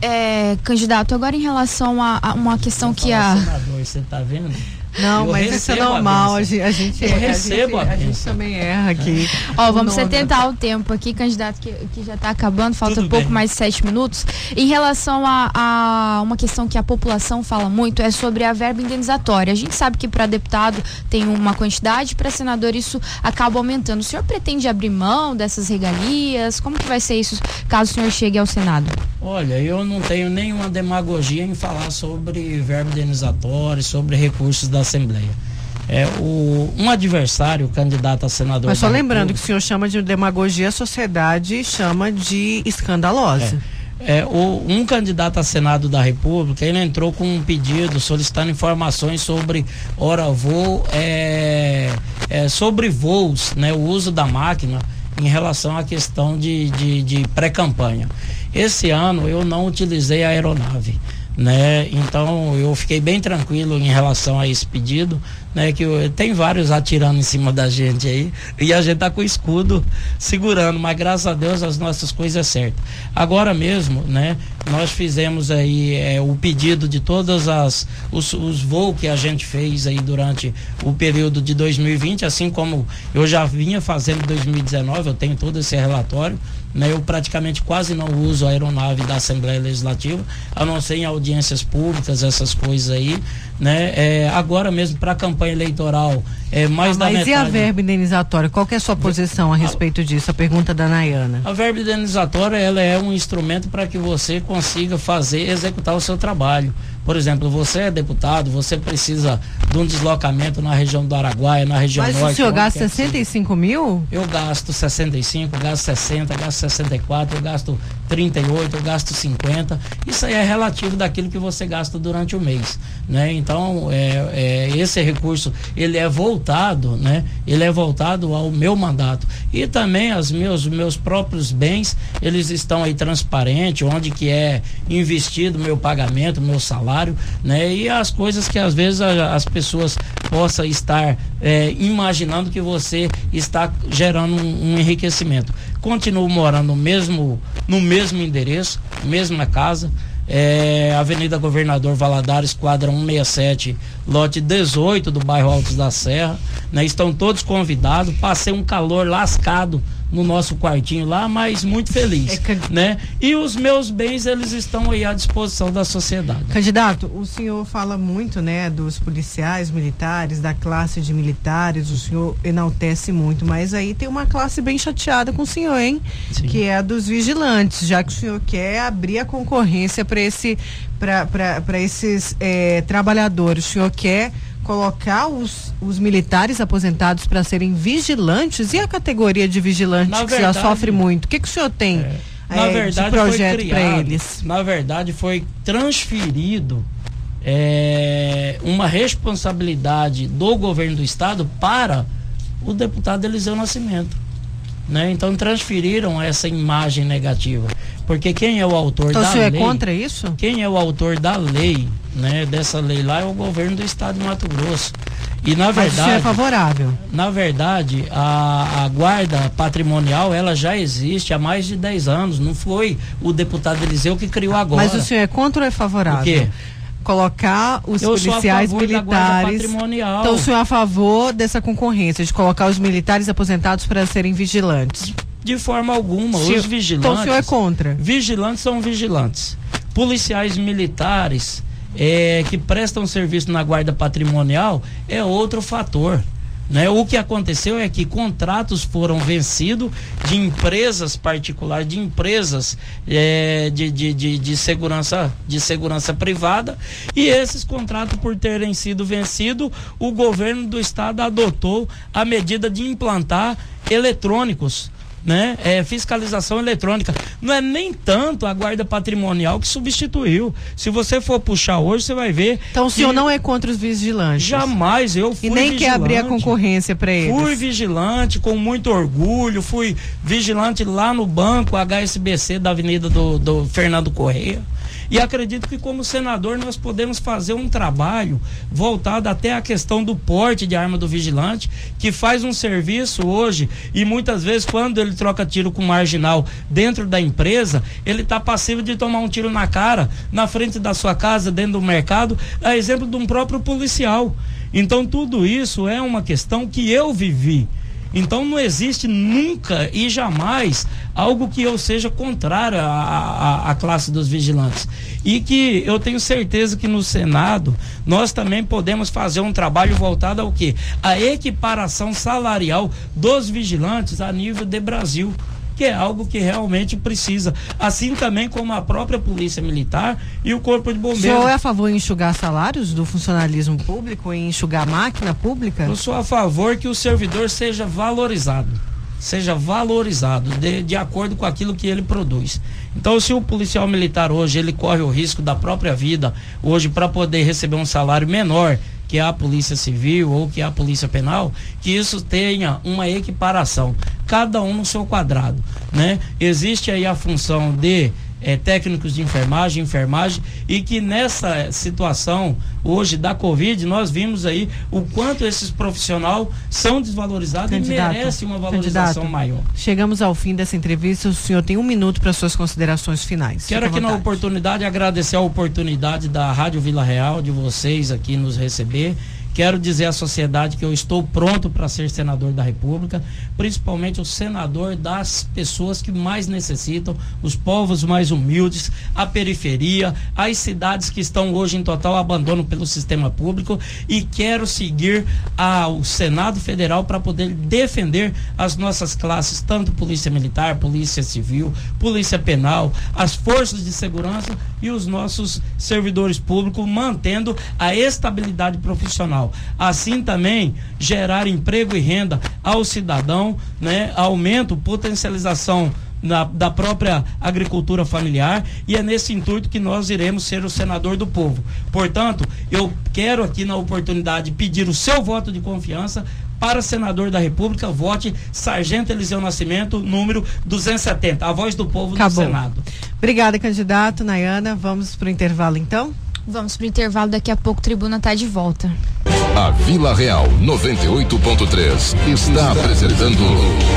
É, candidato, agora em relação a, a uma questão que a. Senador, você está vendo? Não, Eu mas isso é a normal, a bênção. gente, a gente, Eu a recebo gente, a a gente também erra aqui. Ó, vamos Nona. tentar o tempo aqui, candidato, que, que já está acabando, falta Tudo um pouco bem. mais de sete minutos. Em relação a, a uma questão que a população fala muito, é sobre a verba indenizatória. A gente sabe que para deputado tem uma quantidade, para senador isso acaba aumentando. O senhor pretende abrir mão dessas regalias? Como que vai ser isso caso o senhor chegue ao Senado? Olha, eu não tenho nenhuma demagogia em falar sobre verbo indenizatório, sobre recursos da Assembleia. É, o, um adversário, candidato a senador. Mas só da lembrando que República- o senhor chama de demagogia, a sociedade chama de escandalosa. É, o, um candidato a Senado da República, ele entrou com um pedido solicitando informações sobre hora voo, é, é, sobre voos, né, o uso da máquina em relação à questão de, de, de pré-campanha. Esse ano eu não utilizei a aeronave. Né? Então eu fiquei bem tranquilo em relação a esse pedido, né? Que eu- tem vários atirando em cima da gente aí e a gente tá com o escudo segurando, mas graças a Deus as nossas coisas é certas. Agora mesmo, né? Nós fizemos aí é, o pedido de todas as os, os voos que a gente fez aí durante o período de 2020, assim como eu já vinha fazendo em 2019, eu tenho todo esse relatório. Né, eu praticamente quase não uso a aeronave da Assembleia Legislativa, a não ser em audiências públicas, essas coisas aí. Né? É, agora mesmo para a campanha eleitoral, é mais Ah, da mas metade. e a verba indenizatória? Qual que é a sua posição a respeito disso? A pergunta da Nayana. A verba indenizatória ela é um instrumento para que você consiga fazer, executar o seu trabalho. Por exemplo, você é deputado, você precisa de um deslocamento na região do Araguaia, na região Mas norte. o senhor gasta quer que seja. 65 mil? Eu gasto 65, gasto 60, gasto 64, eu gasto 38, eu gasto 50. Isso aí é relativo daquilo que você gasta durante o mês, né? Então, é, é, esse recurso, ele é voltado, né? Ele é voltado ao meu mandato. E também os meus, meus próprios bens, eles estão aí transparentes, onde que é investido meu pagamento, meu salário, né? E as coisas que às vezes a- as pessoas possam estar é, imaginando que você está gerando um, um enriquecimento. Continuo morando no mesmo, no mesmo endereço, mesma casa. É, Avenida Governador Valadares, quadra 167, lote 18 do bairro Altos da Serra. Né? Estão todos convidados. Passei um calor lascado no nosso quartinho lá, mas muito feliz. É can- Né? E os meus bens, eles estão aí à disposição da sociedade. Candidato, o senhor fala muito, né, dos policiais militares, da classe de militares, o senhor enaltece muito, mas aí tem uma classe bem chateada com o senhor, hein? Sim. Que é a dos vigilantes, já que o senhor quer abrir a concorrência para esse, para esses eh, trabalhadores. O senhor quer colocar os, os militares aposentados para serem vigilantes e a categoria de vigilante Na que já verdade- sofre muito. O que, que o senhor tem? Na eh, verdade, de projeto foi para eles. Na verdade, foi transferido é, uma responsabilidade do governo do estado para o deputado Eliseu Nascimento. Né? Então transferiram essa imagem negativa. Porque quem é o autor Então o da senhor é lei. contra isso? Quem é o autor da lei, né, dessa lei lá é o governo do estado de Mato Grosso. E na Mas o senhor é verdade, favorável. na verdade, a, a guarda patrimonial ela já existe há mais de 10 anos. Não foi o deputado Eliseu que criou agora. Mas o senhor é contra ou é favorável? O quê? Colocar os Eu policiais militares. Então o senhor é a favor dessa concorrência, de colocar os militares aposentados para serem vigilantes. De forma alguma, Se- os vigilantes. Então o senhor é contra. Vigilantes são vigilantes. Policiais militares é, que prestam serviço na guarda patrimonial é outro fator. Né? O que aconteceu é que contratos foram vencidos de empresas particulares, de empresas é, de, de, de, de segurança, de segurança privada, e esses contratos, por terem sido vencidos, o governo do estado adotou a medida de implantar eletrônicos né? É, fiscalização eletrônica. Não é nem tanto a guarda patrimonial que substituiu. Se você for puxar hoje, você vai ver. Então o senhor não é contra os vigilantes. Jamais eu fui E nem quer abrir a vigilante. concorrência para eles. Fui vigilante com muito orgulho, fui vigilante lá no banco HSBC da Avenida do, do Fernando Correia. E acredito que como senador nós podemos fazer um trabalho voltado até a questão do porte de arma do vigilante, que faz um serviço hoje e muitas vezes quando ele troca tiro com marginal dentro da empresa, ele está passivo de tomar um tiro na cara, na frente da sua casa, dentro do mercado, a exemplo de um próprio policial. Então tudo isso é uma questão que eu vivi. Então não existe nunca e jamais algo que eu seja contrário à, à, à, classe dos vigilantes. E que eu tenho certeza que no Senado nós também podemos fazer um trabalho voltado ao que? A equiparação salarial dos vigilantes a nível de Brasil que é algo que realmente precisa. Assim também como a própria Polícia Militar e o Corpo de Bombeiros. O senhor é a favor de enxugar salários do funcionalismo público e enxugar máquina pública? Eu sou a favor que o servidor seja valorizado seja valorizado de, de acordo com aquilo que ele produz. Então, se o policial militar hoje ele corre o risco da própria vida hoje para poder receber um salário menor que é a Polícia Civil ou que é a Polícia Penal, que isso tenha uma equiparação, cada um no seu quadrado, né? Existe aí a função de é, técnicos de enfermagem, enfermagem, e que nessa situação hoje da Covid, nós vimos aí o quanto esses profissionais são desvalorizados Candidato, e merecem uma valorização Candidato, maior. Chegamos ao fim dessa entrevista, o senhor tem um minuto para suas considerações finais. Quero aqui na oportunidade agradecer a oportunidade da Rádio Vila Real, de vocês aqui nos receber. Quero dizer à sociedade que eu estou pronto para ser senador da República, principalmente o senador das pessoas que mais necessitam, os povos mais humildes, a periferia, as cidades que estão hoje em total abandono pelo sistema público e quero seguir ao Senado Federal para poder defender as nossas classes, tanto Polícia Militar, Polícia Civil, Polícia Penal, as forças de segurança e os nossos servidores públicos, mantendo a estabilidade profissional. Assim também gerar emprego e renda ao cidadão, né? Aumento, potencialização na, da própria agricultura familiar e é nesse intuito que nós iremos ser o senador do povo. Portanto, eu quero aqui na oportunidade pedir o seu voto de confiança para senador da República, vote Sargento Eliseu Nascimento, número 270, a voz do povo Acabou. no Senado. Obrigada, candidato Nayana. Vamos para o intervalo então? Vamos para o intervalo, daqui a pouco Tribuna está de volta. A Vila Real 98.3 está apresentando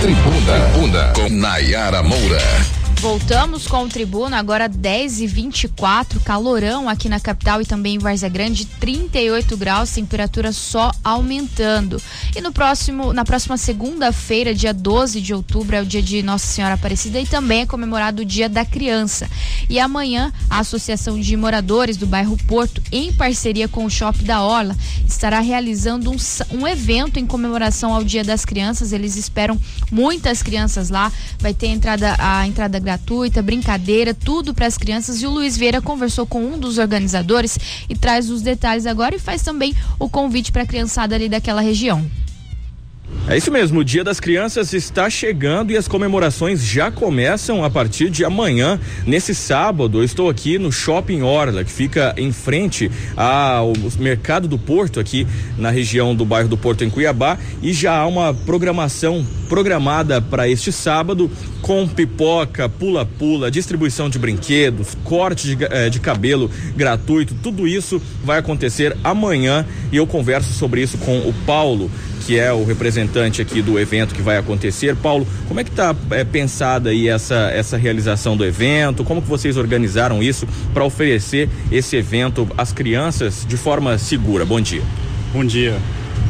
Tribuna, Tribuna com Nayara Moura. Voltamos com o Tribuna, agora 10 e 24 calorão aqui na capital e também em Várzea Grande, 38 graus, temperatura só aumentando. E no próximo, na próxima segunda-feira, dia 12 de outubro, é o dia de Nossa Senhora Aparecida e também é comemorado o Dia da Criança. E amanhã, a Associação de Moradores do bairro Porto, em parceria com o Shopping da Orla, estará realizando um, um evento em comemoração ao Dia das Crianças. Eles esperam muitas crianças lá, vai ter entrada, a entrada gratuita gratuita, brincadeira, tudo para as crianças. E o Luiz Vieira conversou com um dos organizadores e traz os detalhes agora e faz também o convite para a criançada ali daquela região. É isso mesmo, o Dia das Crianças está chegando e as comemorações já começam a partir de amanhã. Nesse sábado, eu estou aqui no Shopping Orla, que fica em frente ao Mercado do Porto, aqui na região do bairro do Porto, em Cuiabá, e já há uma programação programada para este sábado com pipoca, pula-pula, distribuição de brinquedos, corte de, eh, de cabelo gratuito, tudo isso vai acontecer amanhã e eu converso sobre isso com o Paulo que é o representante aqui do evento que vai acontecer. Paulo, como é que está é, pensada aí essa, essa realização do evento? Como que vocês organizaram isso para oferecer esse evento às crianças de forma segura? Bom dia. Bom dia.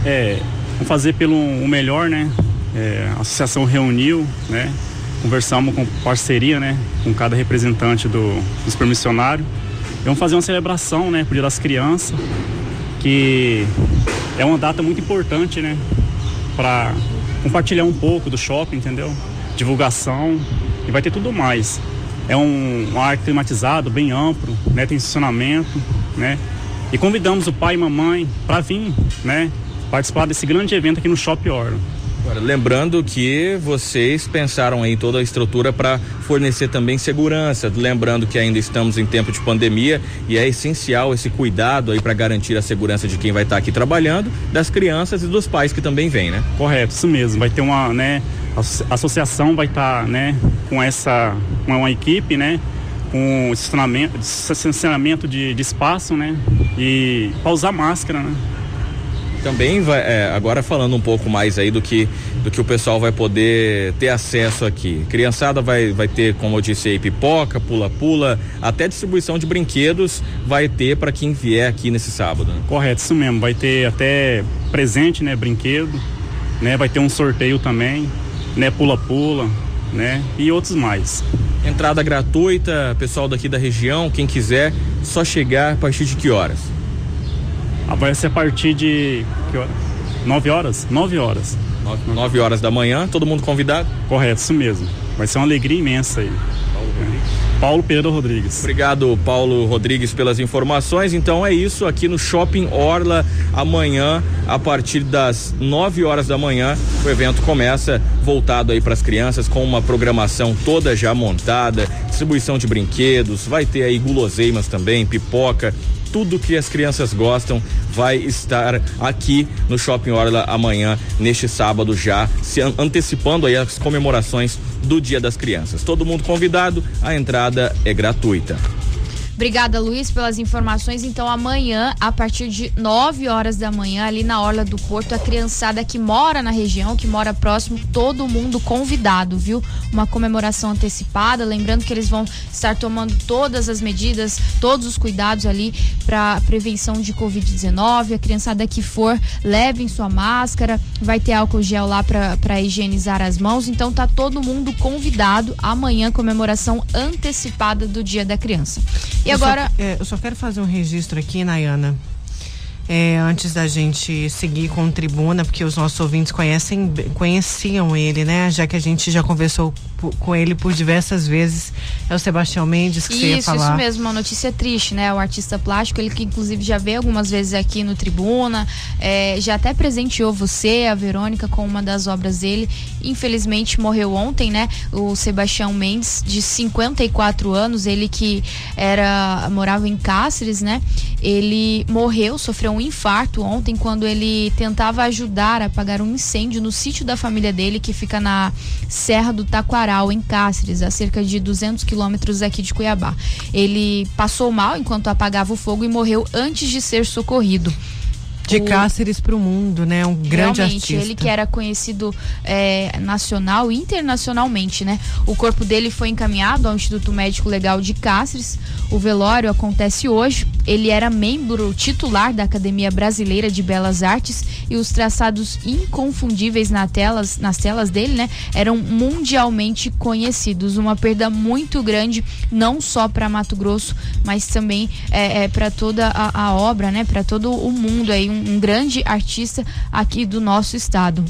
É, vamos fazer pelo melhor, né? É, a associação reuniu, né? Conversamos com parceria, né? Com cada representante do, dos permissionários. E vamos fazer uma celebração, né? Por Dia das Crianças, que é uma data muito importante, né? Para compartilhar um pouco do shopping, entendeu? Divulgação e vai ter tudo mais. É um, um ar climatizado, bem amplo, né? Tem estacionamento, né? E convidamos o pai e mamãe para vir, né? Participar desse grande evento aqui no Shopping Oro. Agora, lembrando que vocês pensaram em toda a estrutura para fornecer também segurança, lembrando que ainda estamos em tempo de pandemia e é essencial esse cuidado aí para garantir a segurança de quem vai estar tá aqui trabalhando, das crianças e dos pais que também vêm, né? Correto, isso mesmo. Vai ter uma, né, a associação vai estar, tá, né, com essa, uma, uma equipe, né, com estacionamento, estacionamento de, de espaço, né? E para usar máscara, né? Também vai, é, agora falando um pouco mais aí do que do que o pessoal vai poder ter acesso aqui. Criançada vai, vai ter, como eu disse aí, pipoca, pula-pula, até distribuição de brinquedos vai ter para quem vier aqui nesse sábado. Né? Correto, isso mesmo. Vai ter até presente, né, brinquedo, né, vai ter um sorteio também, né, pula-pula, né, e outros mais. Entrada gratuita, pessoal daqui da região, quem quiser, só chegar a partir de que horas? Vai ser a partir de que hora? 9 horas? 9 horas. 9 horas da manhã, todo mundo convidado? Correto, isso mesmo. Vai ser uma alegria imensa aí. Paulo Rodrigues. Paulo Pedro Rodrigues. Obrigado, Paulo Rodrigues, pelas informações. Então é isso aqui no Shopping Orla. Amanhã, a partir das 9 horas da manhã, o evento começa voltado aí para as crianças com uma programação toda já montada, distribuição de brinquedos, vai ter aí guloseimas também, pipoca, tudo que as crianças gostam vai estar aqui no Shopping Orla amanhã, neste sábado já, se antecipando aí as comemorações do Dia das Crianças. Todo mundo convidado, a entrada é gratuita. Obrigada, Luiz, pelas informações. Então, amanhã, a partir de 9 horas da manhã, ali na Orla do Porto, a criançada que mora na região, que mora próximo, todo mundo convidado, viu? Uma comemoração antecipada. Lembrando que eles vão estar tomando todas as medidas, todos os cuidados ali para prevenção de Covid-19. A criançada que for, levem sua máscara, vai ter álcool gel lá para higienizar as mãos. Então, tá todo mundo convidado. Amanhã, comemoração antecipada do Dia da Criança. E eu agora. Só, é, eu só quero fazer um registro aqui, Nayana. É, antes da gente seguir com o Tribuna, porque os nossos ouvintes conhecem, conheciam ele, né? Já que a gente já conversou com ele por diversas vezes. É o Sebastião Mendes que isso, você ia falar. Isso mesmo, uma notícia triste, né? O artista plástico, ele que inclusive já veio algumas vezes aqui no Tribuna, é, já até presenteou você, a Verônica, com uma das obras dele. Infelizmente morreu ontem, né? O Sebastião Mendes, de 54 anos, ele que era morava em Cáceres, né? Ele morreu, sofreu um infarto ontem quando ele tentava ajudar a apagar um incêndio no sítio da família dele, que fica na Serra do Taquará em Cáceres, a cerca de 200 quilômetros aqui de Cuiabá. Ele passou mal enquanto apagava o fogo e morreu antes de ser socorrido de. Cáceres para o mundo, né? Um grande Realmente, artista. Ele que era conhecido é, nacional e internacionalmente, né? O corpo dele foi encaminhado ao Instituto Médico Legal de Cáceres. O velório acontece hoje. Ele era membro titular da Academia Brasileira de Belas Artes e os traçados inconfundíveis na telas, nas telas dele, né? Eram mundialmente conhecidos. Uma perda muito grande, não só para Mato Grosso, mas também é, é para toda a, a obra, né? Para todo o mundo aí um, um grande artista aqui do nosso estado.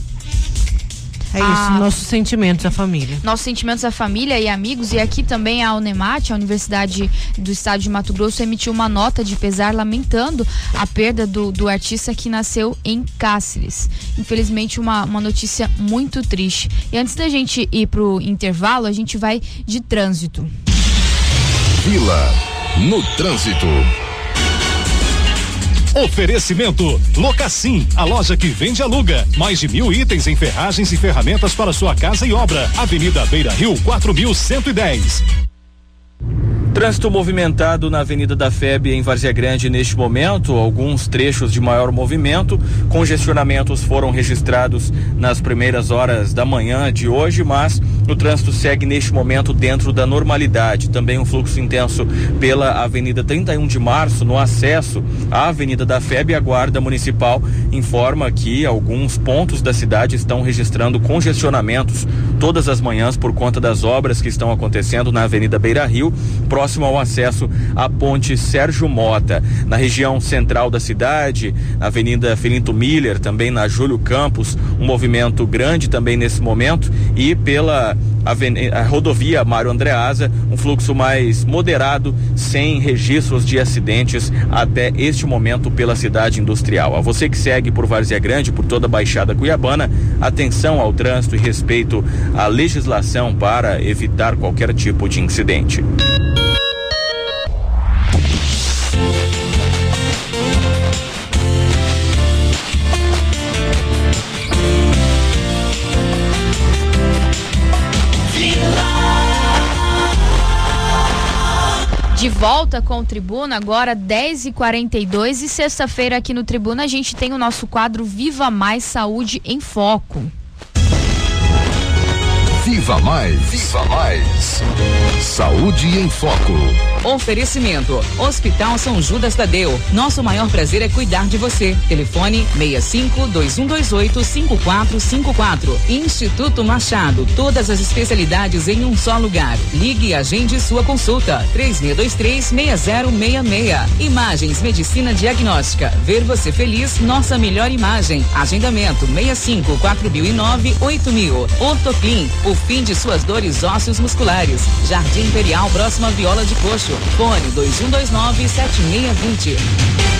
É isso, a, nossos sentimentos à família. Nossos sentimentos à família e amigos. E aqui também a Unemat, a Universidade do Estado de Mato Grosso, emitiu uma nota de pesar lamentando a perda do, do artista que nasceu em Cáceres. Infelizmente, uma, uma notícia muito triste. E antes da gente ir pro intervalo, a gente vai de trânsito. Vila no trânsito. Oferecimento Locassim, a loja que vende e aluga. Mais de mil itens em ferragens e ferramentas para sua casa e obra. Avenida Beira Rio, 4110. Trânsito movimentado na Avenida da FEB em Várzea Grande neste momento, alguns trechos de maior movimento. Congestionamentos foram registrados nas primeiras horas da manhã de hoje, mas o trânsito segue neste momento dentro da normalidade. Também um fluxo intenso pela Avenida 31 de Março no acesso à Avenida da FEB. A Guarda Municipal informa que alguns pontos da cidade estão registrando congestionamentos todas as manhãs por conta das obras que estão acontecendo na Avenida Beira Rio próximo ao acesso à ponte Sérgio Mota. Na região central da cidade, na Avenida Felinto Miller, também na Júlio Campos, um movimento grande também nesse momento e pela a rodovia Mário Andreasa, um fluxo mais moderado, sem registros de acidentes até este momento pela cidade industrial. A você que segue por Várzea Grande, por toda a Baixada Cuiabana, atenção ao trânsito e respeito à legislação para evitar qualquer tipo de incidente. Volta com o Tribuna, agora 10h42 e, sexta-feira aqui no Tribuna a gente tem o nosso quadro Viva Mais Saúde em Foco. Viva Mais. Viva Mais. Saúde em Foco. Oferecimento: Hospital São Judas Tadeu. Nosso maior prazer é cuidar de você. Telefone 65 2128 5454. Instituto Machado. Todas as especialidades em um só lugar. Ligue e agende sua consulta. 3623 6066. Imagens Medicina Diagnóstica. Ver você feliz, nossa melhor imagem. Agendamento 65 4009 8000. Ortoclin. O fim de suas dores ósseos musculares. Jardim Imperial, próxima Viola de Coxo. Fone 2129 7620.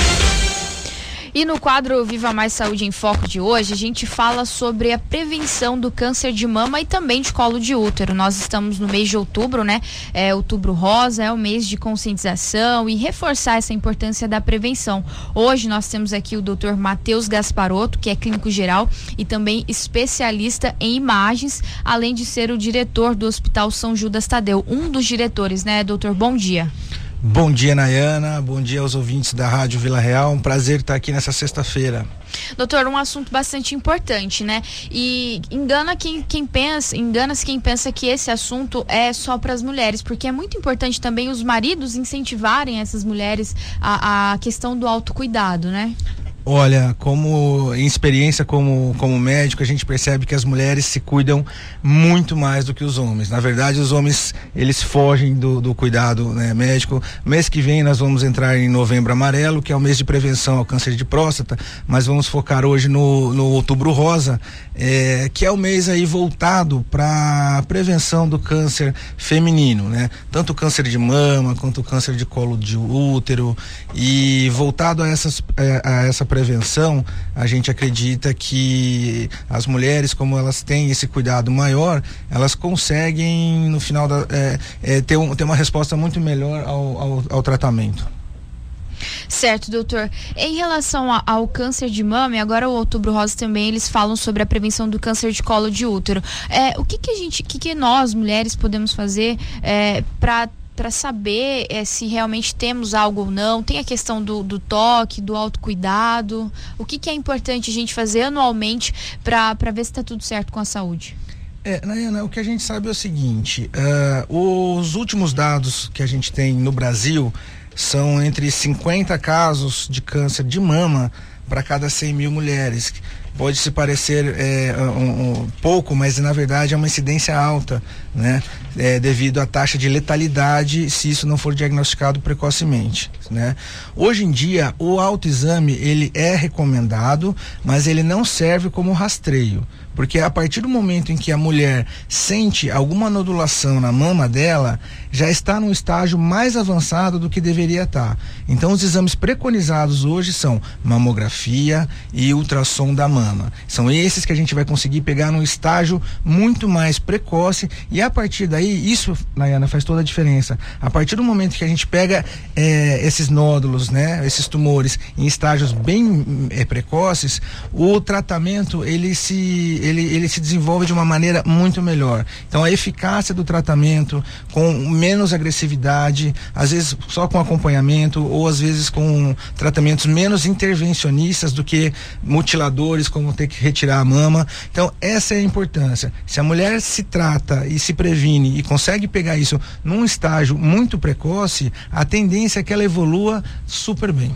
E no quadro Viva Mais Saúde em Foco de hoje, a gente fala sobre a prevenção do câncer de mama e também de colo de útero. Nós estamos no mês de outubro, né? É outubro rosa, é o mês de conscientização e reforçar essa importância da prevenção. Hoje nós temos aqui o Dr. Matheus Gasparotto, que é clínico geral e também especialista em imagens, além de ser o diretor do Hospital São Judas Tadeu, um dos diretores, né, doutor? Bom dia. Bom dia, Nayana. Bom dia aos ouvintes da Rádio Vila Real. Um prazer estar aqui nessa sexta-feira. Doutor, um assunto bastante importante, né? E engana quem, quem pensa, engana-se quem pensa que esse assunto é só para as mulheres, porque é muito importante também os maridos incentivarem essas mulheres a, a questão do autocuidado, né? Olha, como em experiência como, como médico, a gente percebe que as mulheres se cuidam muito mais do que os homens. Na verdade, os homens, eles fogem do, do cuidado né, médico. Mês que vem nós vamos entrar em novembro amarelo, que é o mês de prevenção ao câncer de próstata, mas vamos focar hoje no, no outubro rosa, é, que é o mês aí voltado para prevenção do câncer feminino, né? Tanto o câncer de mama quanto o câncer de colo de útero e voltado a, essas, é, a essa prevenção, a gente acredita que as mulheres, como elas têm esse cuidado maior, elas conseguem, no final, da, é, é, ter, um, ter uma resposta muito melhor ao, ao, ao tratamento. Certo, doutor. Em relação a, ao câncer de mama, e agora o Outubro Rosa também, eles falam sobre a prevenção do câncer de colo de útero. É, o que, que a gente, que, que nós mulheres podemos fazer é, para para saber é, se realmente temos algo ou não. Tem a questão do, do toque, do autocuidado. O que, que é importante a gente fazer anualmente para ver se está tudo certo com a saúde? É, Nayana, o que a gente sabe é o seguinte: uh, os últimos dados que a gente tem no Brasil são entre 50 casos de câncer de mama para cada 100 mil mulheres pode se parecer é, um, um, pouco, mas na verdade é uma incidência alta, né? É, devido à taxa de letalidade se isso não for diagnosticado precocemente, né? Hoje em dia o autoexame ele é recomendado, mas ele não serve como rastreio. Porque a partir do momento em que a mulher sente alguma nodulação na mama dela, já está num estágio mais avançado do que deveria estar. Então, os exames preconizados hoje são mamografia e ultrassom da mama. São esses que a gente vai conseguir pegar num estágio muito mais precoce e a partir daí, isso, Nayana, faz toda a diferença. A partir do momento que a gente pega é, esses nódulos, né, esses tumores em estágios bem é, precoces, o tratamento ele se ele, ele se desenvolve de uma maneira muito melhor. Então a eficácia do tratamento com menos agressividade, às vezes só com acompanhamento ou às vezes com tratamentos menos intervencionistas do que mutiladores, como ter que retirar a mama. Então essa é a importância. Se a mulher se trata e se previne e consegue pegar isso num estágio muito precoce, a tendência é que ela evolua super bem.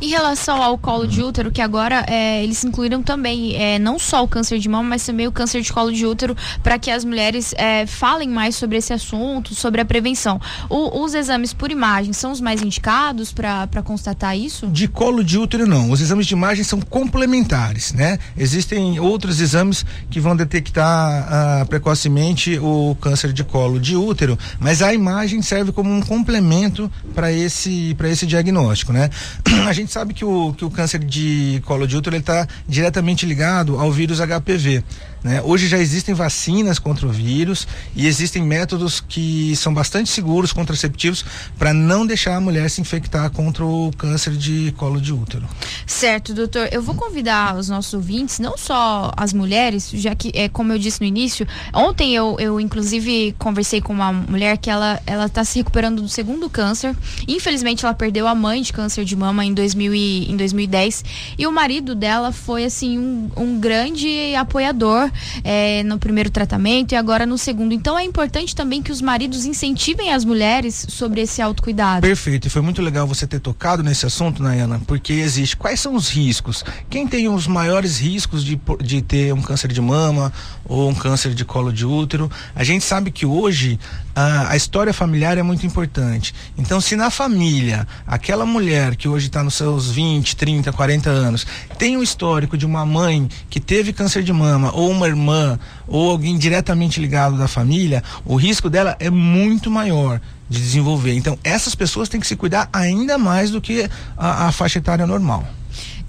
Em relação ao colo de útero, que agora é, eles incluíram também é, não só o câncer de mama, mas também o câncer de colo de útero, para que as mulheres é, falem mais sobre esse assunto, sobre a prevenção. O, os exames por imagem são os mais indicados para constatar isso? De colo de útero, não. Os exames de imagem são complementares, né? Existem outros exames que vão detectar ah, precocemente o câncer de colo de útero, mas a imagem serve como um complemento para esse, esse diagnóstico, né? a gente sabe que o, que o câncer de colo de útero está diretamente ligado ao vírus HPV. Né? Hoje já existem vacinas contra o vírus e existem métodos que são bastante seguros, contraceptivos, para não deixar a mulher se infectar contra o câncer de colo de útero. Certo, doutor. Eu vou convidar os nossos ouvintes, não só as mulheres, já que, é, como eu disse no início, ontem eu, eu inclusive conversei com uma mulher que ela está se recuperando do segundo câncer. Infelizmente, ela perdeu a mãe de câncer de mama em, 2000 e, em 2010 e o marido dela foi assim um, um grande apoiador é, no primeiro tratamento e agora no segundo. Então é importante também que os maridos incentivem as mulheres sobre esse autocuidado. Perfeito, e foi muito legal você ter tocado nesse assunto, Nayana, porque existe. Quais são os riscos? Quem tem os maiores riscos de, de ter um câncer de mama ou um câncer de colo de útero? A gente sabe que hoje a, a história familiar é muito importante. Então, se na família, aquela mulher que hoje está nos seus 20, 30, 40 anos, tem um histórico de uma mãe que teve câncer de mama ou uma irmã ou alguém diretamente ligado da família, o risco dela é muito maior de desenvolver. Então, essas pessoas têm que se cuidar ainda mais do que a, a faixa etária normal.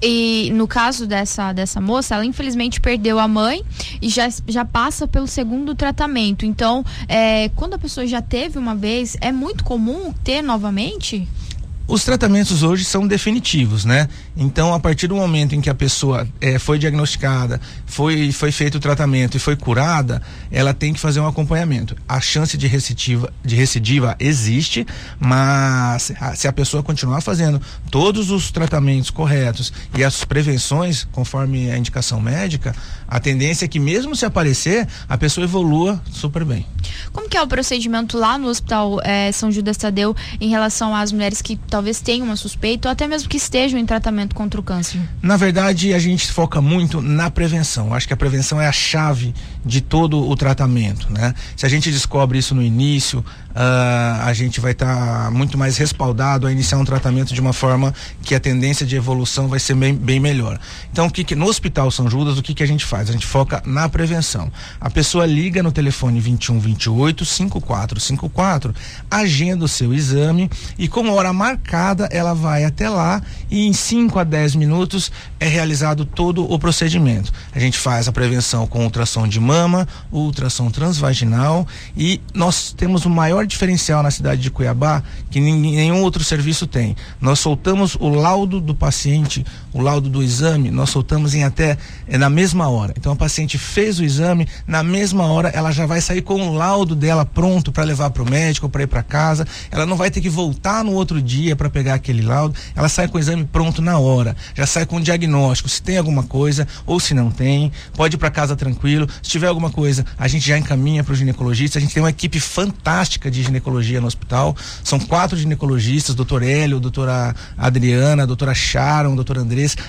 E no caso dessa, dessa moça, ela infelizmente perdeu a mãe e já, já passa pelo segundo tratamento. Então, é, quando a pessoa já teve uma vez, é muito comum ter novamente? Os tratamentos hoje são definitivos, né? Então, a partir do momento em que a pessoa é, foi diagnosticada, foi, foi feito o tratamento e foi curada, ela tem que fazer um acompanhamento. A chance de recidiva, de recidiva existe, mas se a pessoa continuar fazendo todos os tratamentos corretos e as prevenções, conforme a indicação médica, a tendência é que mesmo se aparecer, a pessoa evolua super bem. Como que é o procedimento lá no Hospital é, São Judas Tadeu em relação às mulheres que talvez tenham uma suspeita ou até mesmo que estejam em tratamento contra o câncer? Na verdade, a gente foca muito na prevenção. Acho que a prevenção é a chave de todo o tratamento, né? Se a gente descobre isso no início, uh, a gente vai estar tá muito mais respaldado a iniciar um tratamento de uma forma que a tendência de evolução vai ser bem, bem melhor. Então, o que, que no Hospital São Judas, o que, que a gente faz? A gente foca na prevenção. A pessoa liga no telefone 21 28 5454, agenda o seu exame e com hora marcada ela vai até lá e em 5 a 10 minutos é realizado todo o procedimento. A gente faz a prevenção com ultrassom de mama, ultrassom transvaginal e nós temos o maior diferencial na cidade de Cuiabá que nenhum outro serviço tem. Nós soltamos o laudo do paciente, o laudo do exame, nós soltamos em até é, na mesma hora. Então a paciente fez o exame, na mesma hora ela já vai sair com o laudo dela pronto para levar para o médico, para ir para casa. Ela não vai ter que voltar no outro dia para pegar aquele laudo. Ela sai com o exame pronto na hora. Já sai com o diagnóstico, se tem alguma coisa ou se não tem. Pode ir para casa tranquilo. Se tiver alguma coisa, a gente já encaminha para o ginecologista. A gente tem uma equipe fantástica de ginecologia no hospital. São quatro ginecologistas, doutor Hélio, doutora Adriana, doutora Sharon, doutor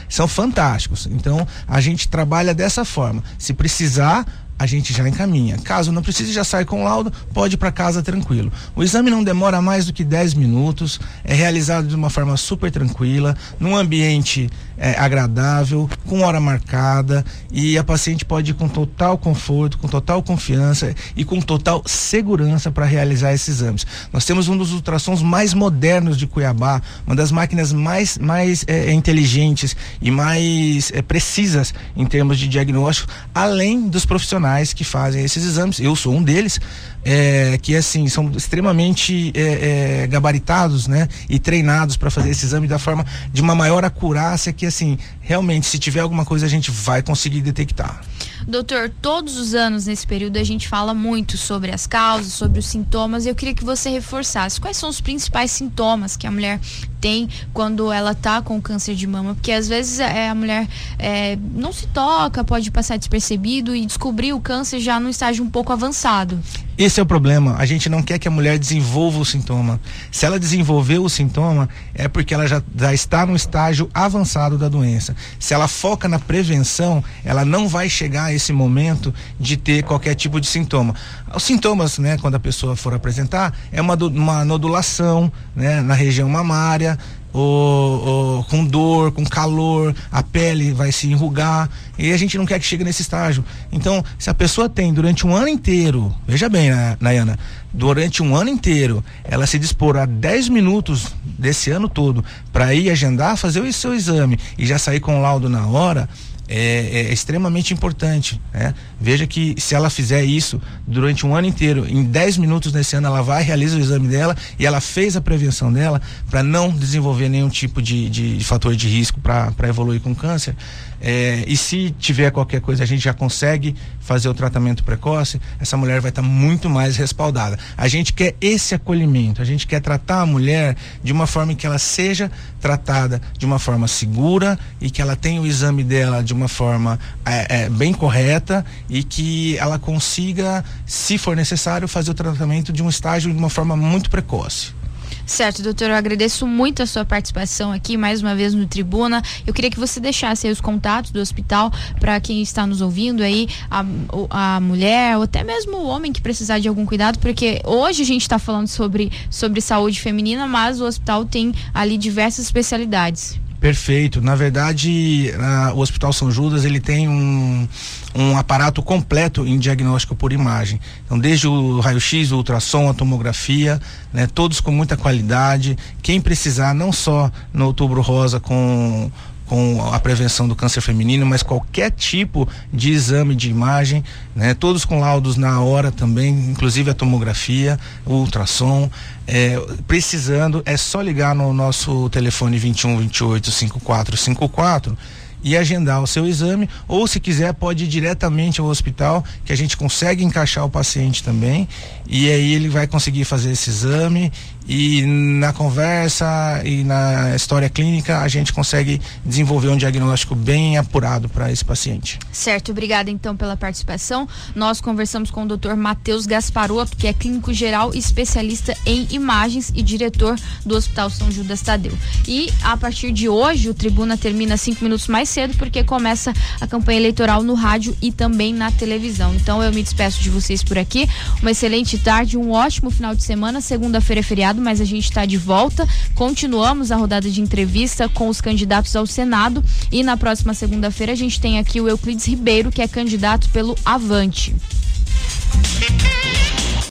São fantásticos. Então, a gente trabalha dessa forma. Se precisar, a gente já encaminha. Caso não precise, já sai com laudo, pode ir para casa tranquilo. O exame não demora mais do que 10 minutos, é realizado de uma forma super tranquila, num ambiente é, agradável, com hora marcada e a paciente pode ir com total conforto, com total confiança e com total segurança para realizar esses exames. Nós temos um dos ultrassons mais modernos de Cuiabá, uma das máquinas mais, mais é, inteligentes e mais é, precisas em termos de diagnóstico, além dos profissionais que fazem esses exames. Eu sou um deles é, que assim são extremamente é, é, gabaritados, né, e treinados para fazer esse exame da forma de uma maior acurácia que assim realmente se tiver alguma coisa a gente vai conseguir detectar. Doutor, todos os anos nesse período a gente fala muito sobre as causas, sobre os sintomas. E eu queria que você reforçasse quais são os principais sintomas que a mulher tem quando ela tá com câncer de mama, porque às vezes é, a mulher é, não se toca, pode passar despercebido e descobrir o câncer já num estágio um pouco avançado. Esse é o problema. A gente não quer que a mulher desenvolva o sintoma. Se ela desenvolveu o sintoma, é porque ela já, já está no estágio avançado da doença. Se ela foca na prevenção, ela não vai chegar a esse momento de ter qualquer tipo de sintoma. Os sintomas, né, quando a pessoa for apresentar, é uma, uma nodulação né, na região mamária, ou, ou, com dor, com calor, a pele vai se enrugar e a gente não quer que chegue nesse estágio. Então, se a pessoa tem durante um ano inteiro, veja bem, Nayana, durante um ano inteiro, ela se dispor a 10 minutos desse ano todo para ir agendar, fazer o seu exame e já sair com o laudo na hora, é, é, extremamente importante. Né? Veja que se ela fizer isso durante um ano inteiro, em 10 minutos nesse ano, ela vai, realiza o exame dela e ela fez a prevenção dela para não desenvolver nenhum tipo de, de, de fator de risco para evoluir com câncer. É, e se tiver qualquer coisa, a gente já consegue fazer o tratamento precoce, essa mulher vai estar tá muito mais respaldada. A gente quer esse acolhimento, a gente quer tratar a mulher de uma forma que ela seja tratada de uma forma segura e que ela tenha o exame dela de uma forma é, é, bem correta e que ela consiga, se for necessário, fazer o tratamento de um estágio de uma forma muito precoce. Certo, doutor, eu agradeço muito a sua participação aqui mais uma vez no Tribuna. Eu queria que você deixasse os contatos do hospital para quem está nos ouvindo aí, a, a mulher ou até mesmo o homem que precisar de algum cuidado, porque hoje a gente está falando sobre, sobre saúde feminina, mas o hospital tem ali diversas especialidades. Perfeito. Na verdade, o Hospital São Judas ele tem um, um aparato completo em diagnóstico por imagem. Então, desde o raio-x, o ultrassom, a tomografia, né, todos com muita qualidade. Quem precisar, não só no Outubro Rosa com com a prevenção do câncer feminino, mas qualquer tipo de exame de imagem, né? Todos com laudos na hora também, inclusive a tomografia, o ultrassom. É, precisando, é só ligar no nosso telefone 21 28 5454 e agendar o seu exame, ou se quiser pode ir diretamente ao hospital, que a gente consegue encaixar o paciente também, e aí ele vai conseguir fazer esse exame e na conversa e na história clínica a gente consegue desenvolver um diagnóstico bem apurado para esse paciente. Certo, obrigada então pela participação. Nós conversamos com o Dr. Matheus Gasparotto, que é clínico geral especialista em imagens e diretor do Hospital São Judas Tadeu. E a partir de hoje o Tribuna termina cinco minutos mais cedo porque começa a campanha eleitoral no rádio e também na televisão. Então eu me despeço de vocês por aqui. Uma excelente tarde, um ótimo final de semana. Segunda-feira é feriado mas a gente está de volta. Continuamos a rodada de entrevista com os candidatos ao Senado e na próxima segunda-feira a gente tem aqui o Euclides Ribeiro, que é candidato pelo Avante.